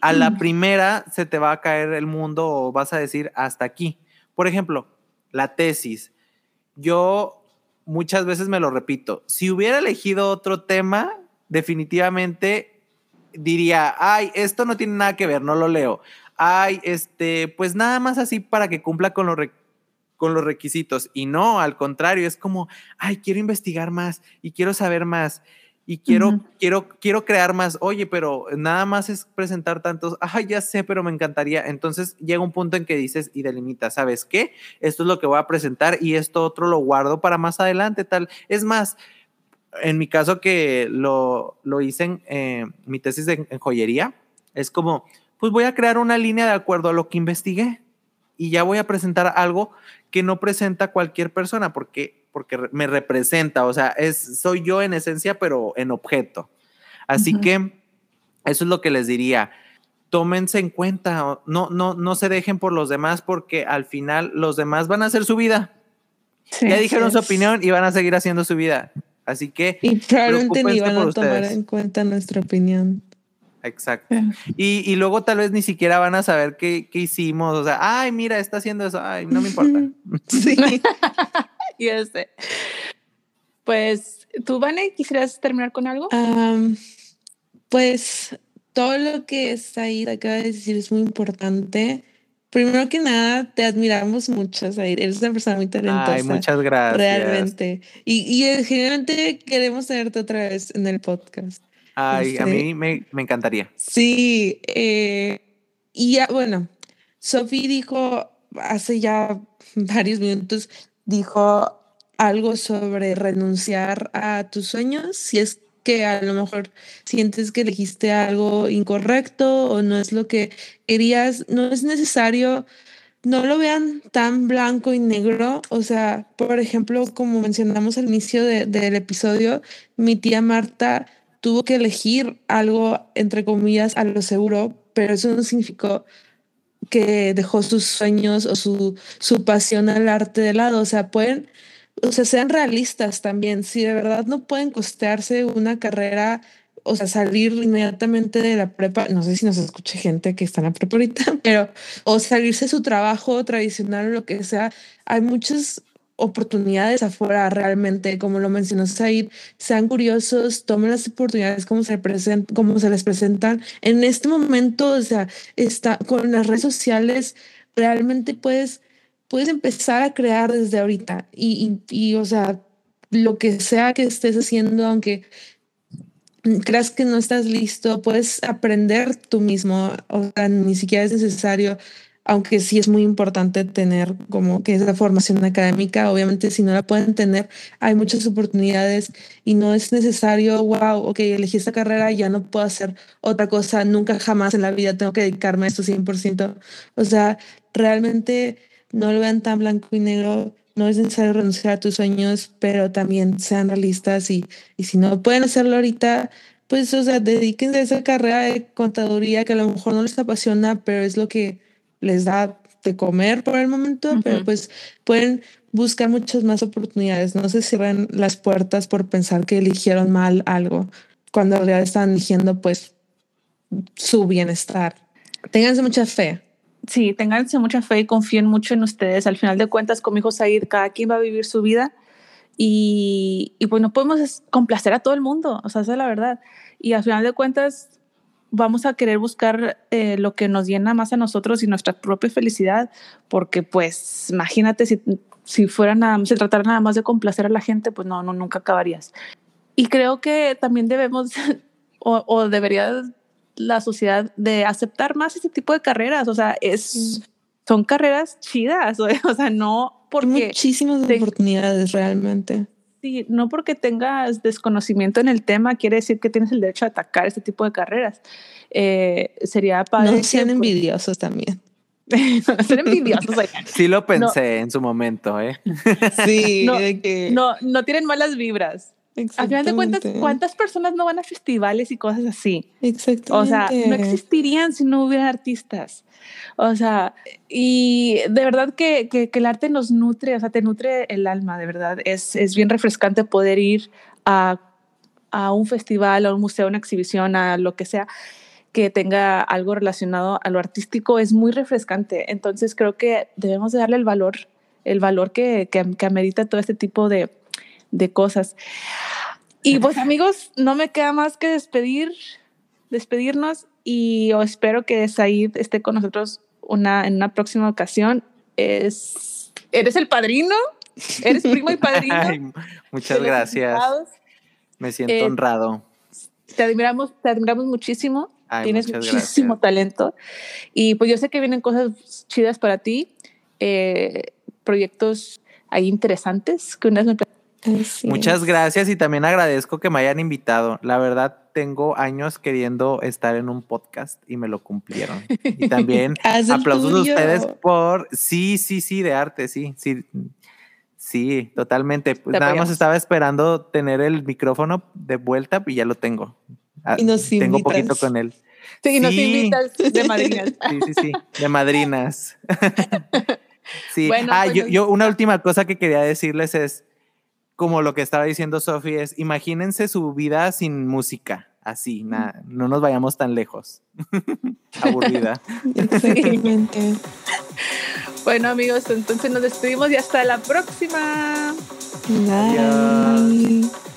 a la primera se te va a caer el mundo o vas a decir hasta aquí. Por ejemplo, la tesis. Yo muchas veces me lo repito. Si hubiera elegido otro tema, definitivamente diría, ay, esto no tiene nada que ver, no lo leo ay, este, pues nada más así para que cumpla con los, con los requisitos. Y no, al contrario, es como, ay, quiero investigar más y quiero saber más y quiero, quiero, quiero crear más. Oye, pero nada más es presentar tantos, ay, ya sé, pero me encantaría. Entonces llega un punto en que dices y delimitas, ¿sabes qué? Esto es lo que voy a presentar y esto otro lo guardo para más adelante, tal. Es más, en mi caso que lo, lo hice en eh, mi tesis en joyería, es como, pues voy a crear una línea de acuerdo a lo que investigué y ya voy a presentar algo que no presenta cualquier persona porque, porque me representa, o sea, es, soy yo en esencia, pero en objeto. Así que eso es lo que les diría. Tómense en cuenta, no, no, no se dejen por los demás porque al final los demás van a hacer su vida. ya dijeron su opinión y van a seguir haciendo su vida. Así que... Y probablemente ni van a tomar en cuenta nuestra opinión. Exacto. Y, y, luego tal vez ni siquiera van a saber qué, qué, hicimos. O sea, ay, mira, está haciendo eso. Ay, no me importa. sí. y este. Pues, ¿tú, Vane, quisieras terminar con algo? pues, todo lo que está ahí acaba de decir es muy importante. Primero que nada, te admiramos mucho, Zair. Eres una persona muy talentosa. Ay, muchas gracias. Realmente. Y, y generalmente queremos tenerte otra vez en el podcast. Ay, a mí me, me encantaría. Sí, eh, y ya, bueno, Sophie dijo hace ya varios minutos, dijo algo sobre renunciar a tus sueños, si es que a lo mejor sientes que elegiste algo incorrecto o no es lo que querías, no es necesario, no lo vean tan blanco y negro. O sea, por ejemplo, como mencionamos al inicio del episodio, mi tía Marta tuvo que elegir algo, entre comillas, a lo seguro, pero eso no significó que dejó sus sueños o su, su pasión al arte de lado. O sea, pueden, o sea, sean realistas también. Si de verdad no pueden costearse una carrera, o sea, salir inmediatamente de la prepa, no sé si nos escuche gente que está en la prepa ahorita, pero, o salirse de su trabajo tradicional o lo que sea, hay muchas oportunidades afuera realmente, como lo mencionó Said, sean curiosos, tomen las oportunidades como se, present, como se les presentan. En este momento, o sea, está, con las redes sociales, realmente puedes, puedes empezar a crear desde ahorita y, y, y, o sea, lo que sea que estés haciendo, aunque creas que no estás listo, puedes aprender tú mismo, o sea, ni siquiera es necesario aunque sí es muy importante tener como que esa formación académica, obviamente si no la pueden tener, hay muchas oportunidades y no es necesario, wow, ok, elegí esta carrera, ya no puedo hacer otra cosa, nunca jamás en la vida tengo que dedicarme a esto 100%. O sea, realmente no lo vean tan blanco y negro, no es necesario renunciar a tus sueños, pero también sean realistas y, y si no pueden hacerlo ahorita, pues, o sea, dedíquense a esa carrera de contaduría que a lo mejor no les apasiona, pero es lo que les da de comer por el momento, pero pues pueden buscar muchas más oportunidades. No se cierren las puertas por pensar que eligieron mal algo, cuando en realidad están eligiendo pues su bienestar. Ténganse mucha fe. Sí, ténganse mucha fe y confíen mucho en ustedes. Al final de cuentas, como dijo Said, cada quien va a vivir su vida y, y pues no podemos complacer a todo el mundo, o sea, esa es la verdad. Y al final de cuentas, vamos a querer buscar eh, lo que nos llena más a nosotros y nuestra propia felicidad, porque pues imagínate si, si fuera nada, se tratara nada más de complacer a la gente, pues no, no nunca acabarías. Y creo que también debemos o, o, debería la sociedad de aceptar más este tipo de carreras, o sea, es, son carreras chidas, o sea, no porque... Muchísimas te, oportunidades realmente. Sí, no porque tengas desconocimiento en el tema quiere decir que tienes el derecho a atacar este tipo de carreras. Eh, sería para... No sean envidiosos también. Ser envidiosos. Sí lo pensé no. en su momento, ¿eh? Sí. No, que... no, no tienen malas vibras. Al final de cuentas, ¿cuántas personas no van a festivales y cosas así? Exactamente. O sea, no existirían si no hubiera artistas. O sea, y de verdad que, que, que, el arte nos nutre, o sea, te nutre el alma, de verdad. Es, es bien refrescante poder ir a, a un festival, a un museo, a una exhibición, a lo que sea que tenga algo relacionado a lo artístico. Es muy refrescante. Entonces creo que debemos de darle el valor, el valor que, que, que amerita todo este tipo de, de cosas. Y pues amigos, no me queda más que despedir, despedirnos y espero que Said esté con nosotros una, en una próxima ocasión. Es, ¿Eres el padrino? ¿Eres primo y padrino? Ay, muchas gracias. Me siento eh, honrado. Te admiramos, te admiramos muchísimo. Ay, Tienes muchísimo gracias. talento. Y pues yo sé que vienen cosas chidas para ti, eh, proyectos ahí interesantes que una vez me Así Muchas es. gracias y también agradezco que me hayan invitado. La verdad, tengo años queriendo estar en un podcast y me lo cumplieron. Y también aplausos a ustedes por. Sí, sí, sí, de arte, sí, sí. Sí, totalmente. Pues nada más estaba esperando tener el micrófono de vuelta y ya lo tengo. Y nos tengo invitas. poquito con él. Sí, sí, nos invitas de madrinas. Sí, sí, sí, de madrinas. sí. Bueno, ah, pues yo, yo, una última cosa que quería decirles es como lo que estaba diciendo Sofi, es imagínense su vida sin música, así, na, no nos vayamos tan lejos. Aburrida. Exactamente. bueno, amigos, entonces nos despedimos y hasta la próxima. Bye. Adiós.